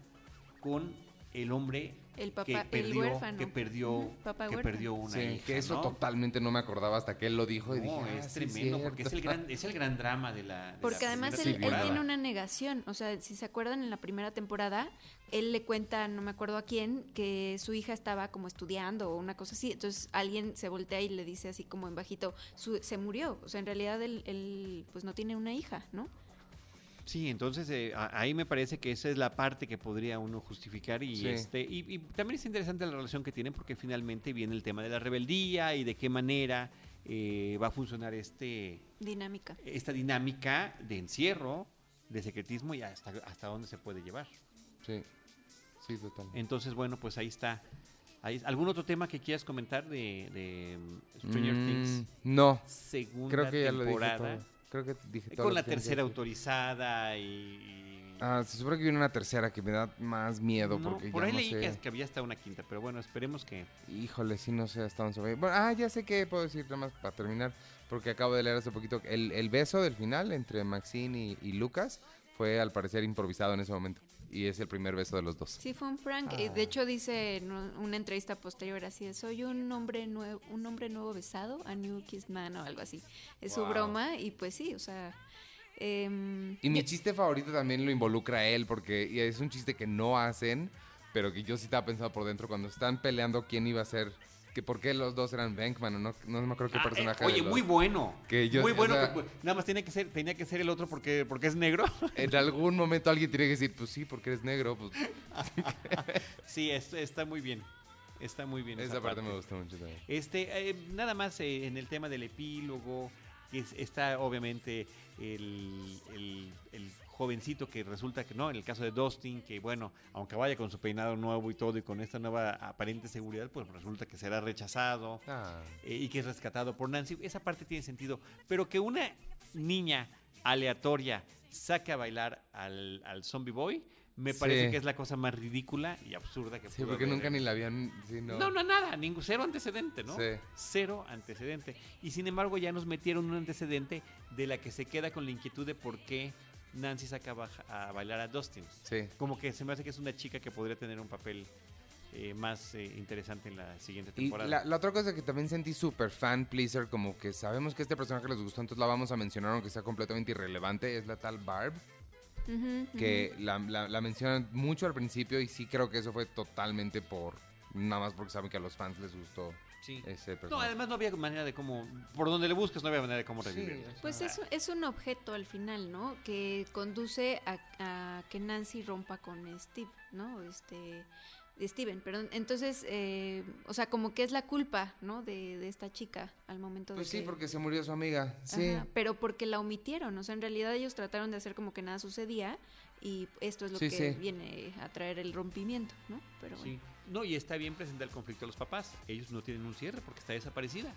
Speaker 1: con el hombre
Speaker 3: El papá,
Speaker 1: que
Speaker 3: el
Speaker 1: perdió,
Speaker 3: huérfano.
Speaker 1: que perdió,
Speaker 3: papá
Speaker 1: que
Speaker 3: huérfano.
Speaker 1: perdió una
Speaker 4: Sí,
Speaker 1: hija,
Speaker 4: que eso
Speaker 1: ¿no?
Speaker 4: totalmente no me acordaba hasta que él lo dijo y
Speaker 1: No,
Speaker 4: dije,
Speaker 1: es
Speaker 4: "Ah, sí,
Speaker 1: tremendo porque es el
Speaker 4: cierto".
Speaker 1: gran es el gran drama de la de
Speaker 3: Porque
Speaker 1: la
Speaker 3: además él, él tiene una negación, o sea, si se acuerdan en la primera temporada, él le cuenta, no me acuerdo a quién, que su hija estaba como estudiando o una cosa así, entonces alguien se voltea y le dice así como en bajito, su- se murió, o sea, en realidad él, él, pues no tiene una hija, ¿no?
Speaker 1: Sí, entonces eh, ahí me parece que esa es la parte que podría uno justificar y
Speaker 4: Sí.
Speaker 1: este y, y también es interesante la relación que tienen porque finalmente viene el tema de la rebeldía y de qué manera eh, va a funcionar este
Speaker 3: Dinámica.
Speaker 1: esta dinámica de encierro, de secretismo y hasta hasta dónde se puede llevar.
Speaker 4: Sí, sí, total.
Speaker 1: Entonces bueno pues ahí está. Ahí- ¿Algún otro tema que quieras comentar de, de mm, Stranger
Speaker 4: Mm,
Speaker 1: Things
Speaker 4: No,
Speaker 1: segunda
Speaker 4: creo que ya lo dije
Speaker 1: temporada?
Speaker 4: todo. Creo que dije todo.
Speaker 1: Con la tercera autorizada y... y-
Speaker 4: Ah, se supone que viene una tercera que me da más miedo
Speaker 1: No,
Speaker 4: porque
Speaker 1: por
Speaker 4: ya
Speaker 1: ahí
Speaker 4: no
Speaker 1: leí
Speaker 4: sé.
Speaker 1: que, había hasta una quinta, pero bueno, esperemos que...
Speaker 4: Híjole, sí, no sé hasta dónde. Bueno, ah, ya sé qué puedo decir nada más para terminar, porque acabo de leer hace poquito el, el beso del final entre Maxine y, y Lucas fue al parecer improvisado en ese momento. Y es el primer beso de los dos.
Speaker 3: Sí, fue un prank.
Speaker 1: Ah.
Speaker 3: De hecho, dice en un- una entrevista posterior así, soy un hombre nuevo, un hombre nuevo besado, a new kiss man o algo así. Es su broma y pues sí, o sea... em,
Speaker 4: Y mi
Speaker 3: yo-
Speaker 4: chiste favorito también lo involucra a él, porque es un chiste que no hacen, pero que yo sí estaba pensando por dentro cuando están peleando quién iba a ser, que por qué los dos eran Bankman, o no, no me acuerdo qué
Speaker 1: Ah, eh,
Speaker 4: personaje.
Speaker 1: oye,
Speaker 4: de los-
Speaker 1: muy bueno.
Speaker 4: Que yo-
Speaker 1: muy
Speaker 4: o
Speaker 1: bueno.
Speaker 4: sea-
Speaker 1: que, nada más tenía que ser, tenía que ser el otro porque, porque es negro.
Speaker 4: En algún momento alguien tiene que decir, pues sí, porque eres negro, pues
Speaker 1: sí, es- está muy bien. Está muy bien.
Speaker 4: esa parte me gustó mucho también.
Speaker 1: Este, eh, nada más eh, en el tema del epílogo, que es- está obviamente el, el- el jovencito que resulta que no, en el caso de Dustin, que bueno, aunque vaya con su peinado nuevo y todo y con esta nueva aparente seguridad, pues resulta que será rechazado
Speaker 4: Ah,
Speaker 1: eh, y que es rescatado por Nancy. Esa parte tiene sentido, pero que una niña aleatoria saque a bailar al, al zombie boy, me parece
Speaker 4: Sí.
Speaker 1: que es la cosa más ridícula y absurda que
Speaker 4: sí, porque
Speaker 1: haber.
Speaker 4: nunca ni la habían... sí, no.
Speaker 1: No, no, nada, ningún cero antecedente, ¿no?
Speaker 4: Sí.
Speaker 1: Cero antecedente. Y sin embargo ya nos metieron un antecedente de la que se queda con la inquietud de por qué Nancy saca a, bailar a Dustin.
Speaker 4: Sí.
Speaker 1: Como que se me hace que es una chica que podría tener un papel eh, más eh, interesante en la siguiente
Speaker 4: Y
Speaker 1: temporada.
Speaker 4: la, la otra cosa que también sentí súper fan pleaser, como que sabemos que este personaje les gustó, entonces la vamos a mencionar aunque sea completamente irrelevante, es la tal Barb, que la, la- la mencionan mucho al principio y sí creo que eso fue totalmente por... Nada más porque saben que a los fans les gustó
Speaker 1: Sí.
Speaker 4: ese
Speaker 1: No, además no había manera de cómo... Por donde le busques no había manera de cómo
Speaker 4: Sí, sea,
Speaker 3: Pues es, es un objeto al final, ¿no? Que conduce a, a que Nancy rompa con Steve, ¿no? Este, Steven, perdón. Entonces, eh, o sea, como que es la culpa, ¿no? De, de esta chica al momento
Speaker 4: Pues
Speaker 3: de
Speaker 4: sí,
Speaker 3: que-
Speaker 4: porque se murió su amiga. Sí.
Speaker 3: Ajá, pero porque la omitieron, o sea, en realidad ellos trataron de hacer como que nada sucedía y esto es lo
Speaker 4: Sí,
Speaker 3: que
Speaker 4: sí.
Speaker 3: viene a traer el rompimiento, ¿no? Pero bueno.
Speaker 1: Sí. No, y está bien presentar el conflicto a los papás. Ellos no tienen un cierre porque está desaparecida.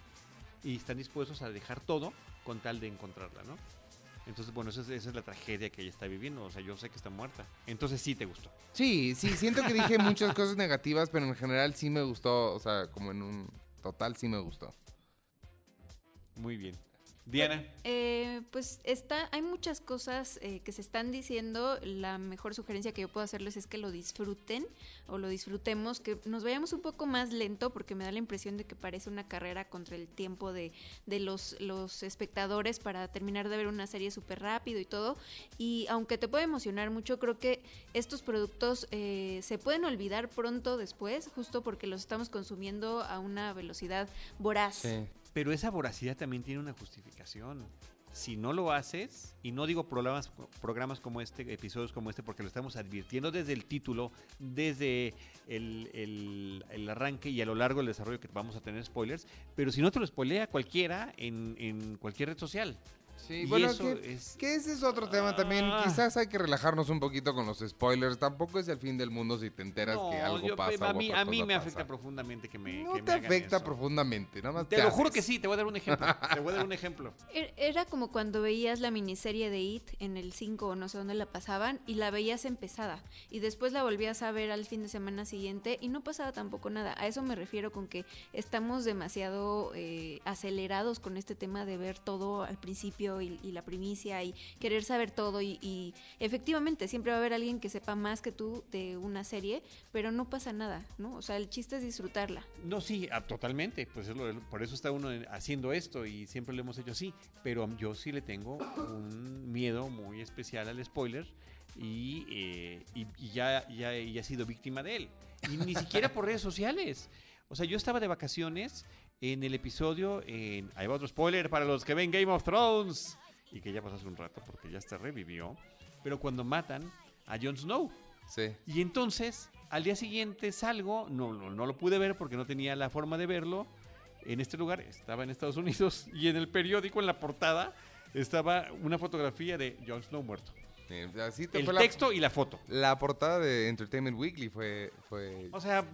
Speaker 1: Y están dispuestos a dejar todo con tal de encontrarla, ¿no? Entonces, bueno, esa es, esa es la tragedia que ella está viviendo. O sea, yo sé que está muerta. Entonces sí te gustó.
Speaker 4: Sí, sí, siento que dije muchas cosas negativas, pero en general sí me gustó, o sea, como en un total sí me gustó.
Speaker 1: Muy bien. Diana.
Speaker 3: Eh, pues está, hay muchas cosas eh, que se están diciendo. La mejor sugerencia que yo puedo hacerles es que lo disfruten o lo disfrutemos, que nos vayamos un poco más lento porque me da la impresión de que parece una carrera contra el tiempo de, de los, los espectadores para terminar de ver una serie súper rápido y todo. Y aunque te puede emocionar mucho, creo que estos productos eh, se pueden olvidar pronto después, justo porque los estamos consumiendo a una velocidad voraz.
Speaker 4: Sí.
Speaker 1: Pero esa voracidad también tiene una justificación. Si no lo haces, y no digo programas, programas como este, episodios como este, porque lo estamos advirtiendo desde el título, desde el, arranque y a lo largo del desarrollo que vamos a tener spoilers, pero si no te lo spoilea cualquiera en cualquier red social.
Speaker 4: Sí,
Speaker 1: Y
Speaker 4: bueno,
Speaker 1: eso
Speaker 4: que,
Speaker 1: es-
Speaker 4: que ese es otro tema también.
Speaker 1: Ah.
Speaker 4: Quizás hay que relajarnos un poquito con los spoilers. Tampoco es el fin del mundo si te enteras que
Speaker 1: No,
Speaker 4: algo
Speaker 1: yo-
Speaker 4: pasa.
Speaker 1: a mí, a mí me
Speaker 4: pasa.
Speaker 1: afecta profundamente que me
Speaker 4: No
Speaker 1: que
Speaker 4: te
Speaker 1: me hagan
Speaker 4: afecta
Speaker 1: eso.
Speaker 4: profundamente, nada más
Speaker 1: Te,
Speaker 4: te,
Speaker 1: lo juro que sí, te voy a dar un ejemplo. te voy a dar un ejemplo.
Speaker 3: Er- Era como cuando veías la miniserie de It en el 5 o no sé dónde la pasaban y la veías empezada y después la volvías a ver al fin de semana siguiente y no pasaba tampoco nada. A eso me refiero con que estamos demasiado eh, acelerados con este tema de ver todo al principio y, la primicia y querer saber todo y, efectivamente siempre va a haber alguien que sepa más que tú de una serie, pero no pasa nada, ¿no? O sea, el chiste es disfrutarla.
Speaker 1: No, sí, ah, totalmente. Pues es lo- por eso está uno en- haciendo esto y siempre lo hemos hecho así. Pero yo sí le tengo un miedo muy especial al spoiler y, eh, y- y ya, ya, ya he sido víctima de él. Y ni siquiera por redes sociales. O sea, yo estaba de vacaciones en el episodio, en, ahí va otro spoiler para los que ven Game of Thrones y que ya pasó hace un rato porque ya se revivió. Pero cuando matan a Jon Snow.
Speaker 4: Sí.
Speaker 1: Y entonces, al día siguiente salgo, no, no, no lo pude ver porque no tenía la forma de verlo en este lugar, estaba en Estados Unidos y en el periódico, en la portada, estaba una fotografía de Jon Snow muerto.
Speaker 4: Así te
Speaker 1: El
Speaker 4: fue
Speaker 1: texto y la foto.
Speaker 4: La, la portada de Entertainment Weekly fue. fue
Speaker 1: O sea,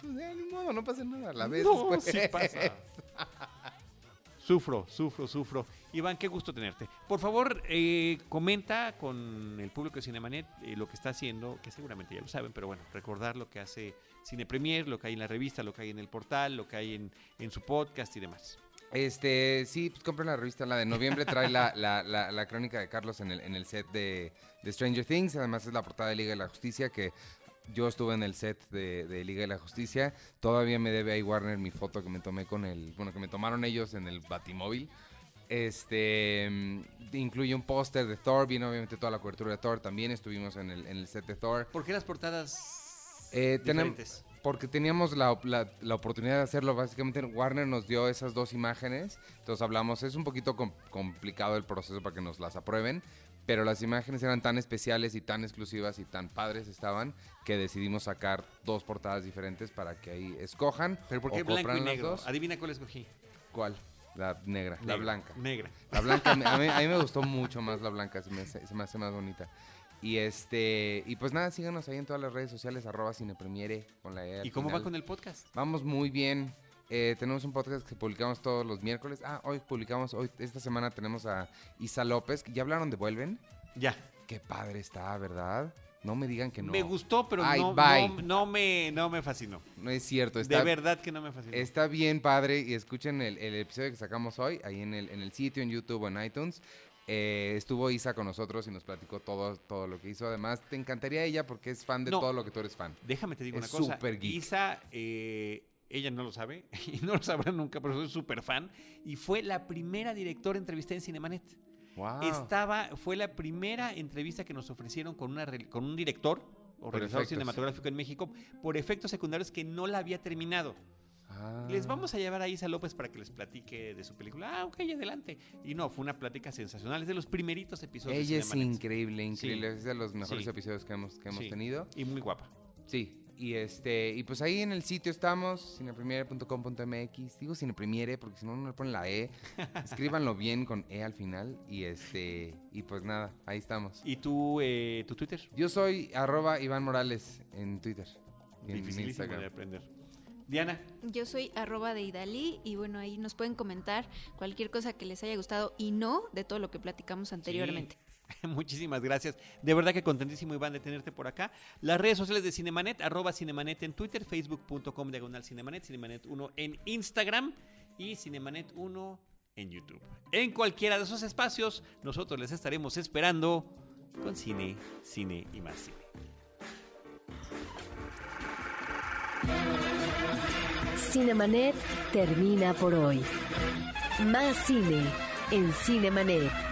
Speaker 4: pues ya, ni modo, no pasa nada. La vez
Speaker 1: no,
Speaker 4: después.
Speaker 1: sí pasa. Sufro, sufro, sufro. Iván, qué gusto tenerte. Por favor, eh, comenta con el público de Cinemanet eh, lo que está haciendo, que seguramente ya lo saben, pero bueno, recordar lo que hace Cine Premier, lo que hay en la revista, lo que hay en el portal, lo que hay en, en su podcast y demás.
Speaker 4: Este, sí, pues compren la revista. La de noviembre trae la, la, la, la crónica de Carlos en el, en el set de, de Stranger Things. Además es la portada de Liga de la Justicia que yo estuve en el set de, de Liga de la Justicia. Todavía me debe ahí Warner mi foto que me tomé con el, bueno, que me tomaron ellos en el Batimóvil. Este mm, incluye un póster de Thor, viene obviamente toda la cobertura de Thor. También estuvimos en el, en el set de Thor.
Speaker 1: ¿Por qué las portadas
Speaker 4: Eh,
Speaker 1: diferentes?
Speaker 4: Porque teníamos la, la- la oportunidad de hacerlo. Básicamente Warner nos dio esas dos imágenes. Entonces hablamos, es un poquito com- complicado el proceso para que nos las aprueben. Pero las imágenes eran tan especiales y tan exclusivas y tan padres estaban que decidimos sacar dos portadas diferentes para que ahí escojan.
Speaker 1: ¿Pero por qué
Speaker 4: o
Speaker 1: blanco y negro?
Speaker 4: dos.
Speaker 1: Adivina cuál escogí.
Speaker 4: ¿Cuál? La negra, la blanca.
Speaker 1: Negra.
Speaker 4: La blanca, a mí, a mí me gustó mucho más la blanca, se me, hace- se me hace más bonita. Y este y pues nada, síganos ahí en todas las redes sociales, arroba cinepremiere con la E
Speaker 1: ¿Y cómo va con el podcast?
Speaker 4: Vamos muy bien. Eh, tenemos un podcast que publicamos todos los miércoles. Ah, hoy publicamos, hoy esta semana tenemos a Isa López, ya hablaron de Vuelven.
Speaker 1: Ya.
Speaker 4: Qué padre está, ¿verdad? No me digan que no.
Speaker 1: Me gustó, pero
Speaker 4: Ay,
Speaker 1: no, no, no me, no me fascinó.
Speaker 4: No es cierto, está,
Speaker 1: de verdad que no me fascinó.
Speaker 4: está bien padre y escuchen el, el episodio que sacamos hoy, ahí en el, en el sitio, en YouTube o en iTunes. Eh, estuvo Isa con nosotros y nos platicó todo, todo lo que hizo. Además, te encantaría ella porque es fan de
Speaker 1: No.
Speaker 4: todo lo que tú eres fan.
Speaker 1: Déjame te digo
Speaker 4: Es
Speaker 1: una cosa.
Speaker 4: súper geek.
Speaker 1: Isa, eh, ella no lo sabe y no lo sabrá nunca, pero soy súper fan. Y fue la primera directora entrevistada en Cinemanet.
Speaker 4: Wow.
Speaker 1: Estaba, fue la primera entrevista que nos ofrecieron con, una, con un director o realizador cinematográfico en México por efectos secundarios que no la había terminado.
Speaker 4: Ah.
Speaker 1: Les vamos a llevar a Isa López para que les platique de su película. Ah, ok, adelante. Y no, fue una plática sensacional. Es de los primeritos episodios de
Speaker 4: Ella es
Speaker 1: Cinemanet.
Speaker 4: increíble, increíble.
Speaker 1: Sí.
Speaker 4: Es de los mejores
Speaker 1: Sí.
Speaker 4: episodios que hemos, que hemos
Speaker 1: Sí.
Speaker 4: tenido.
Speaker 1: Y muy guapa.
Speaker 4: Sí. Y este, y pues ahí en el sitio estamos, cinepremiere.com.mx. Digo cinepremiere porque si no no le ponen la E. Escríbanlo bien con E al final. Y este, y pues nada, ahí estamos.
Speaker 1: ¿Y tú, eh, tu Twitter?
Speaker 4: Yo soy arroba Iván Morales en Twitter. y en
Speaker 1: Dificilísimo de aprender. Diana,
Speaker 3: Yo soy arroba de Idalí y bueno, ahí nos pueden comentar cualquier cosa que les haya gustado y no de todo lo que platicamos anteriormente.
Speaker 1: muchísimas gracias. De verdad que contentísimo, Iván, de tenerte por acá. Las redes sociales de Cinemanet, arroba Cinemanet en Twitter, facebook.com diagonal Cinemanet, Cinemanet 1 en Instagram y Cinemanet 1 en YouTube. En cualquiera de esos espacios, nosotros les estaremos esperando con cine, cine y más cine.
Speaker 2: Cinemanet termina por hoy. Más cine en Cinemanet.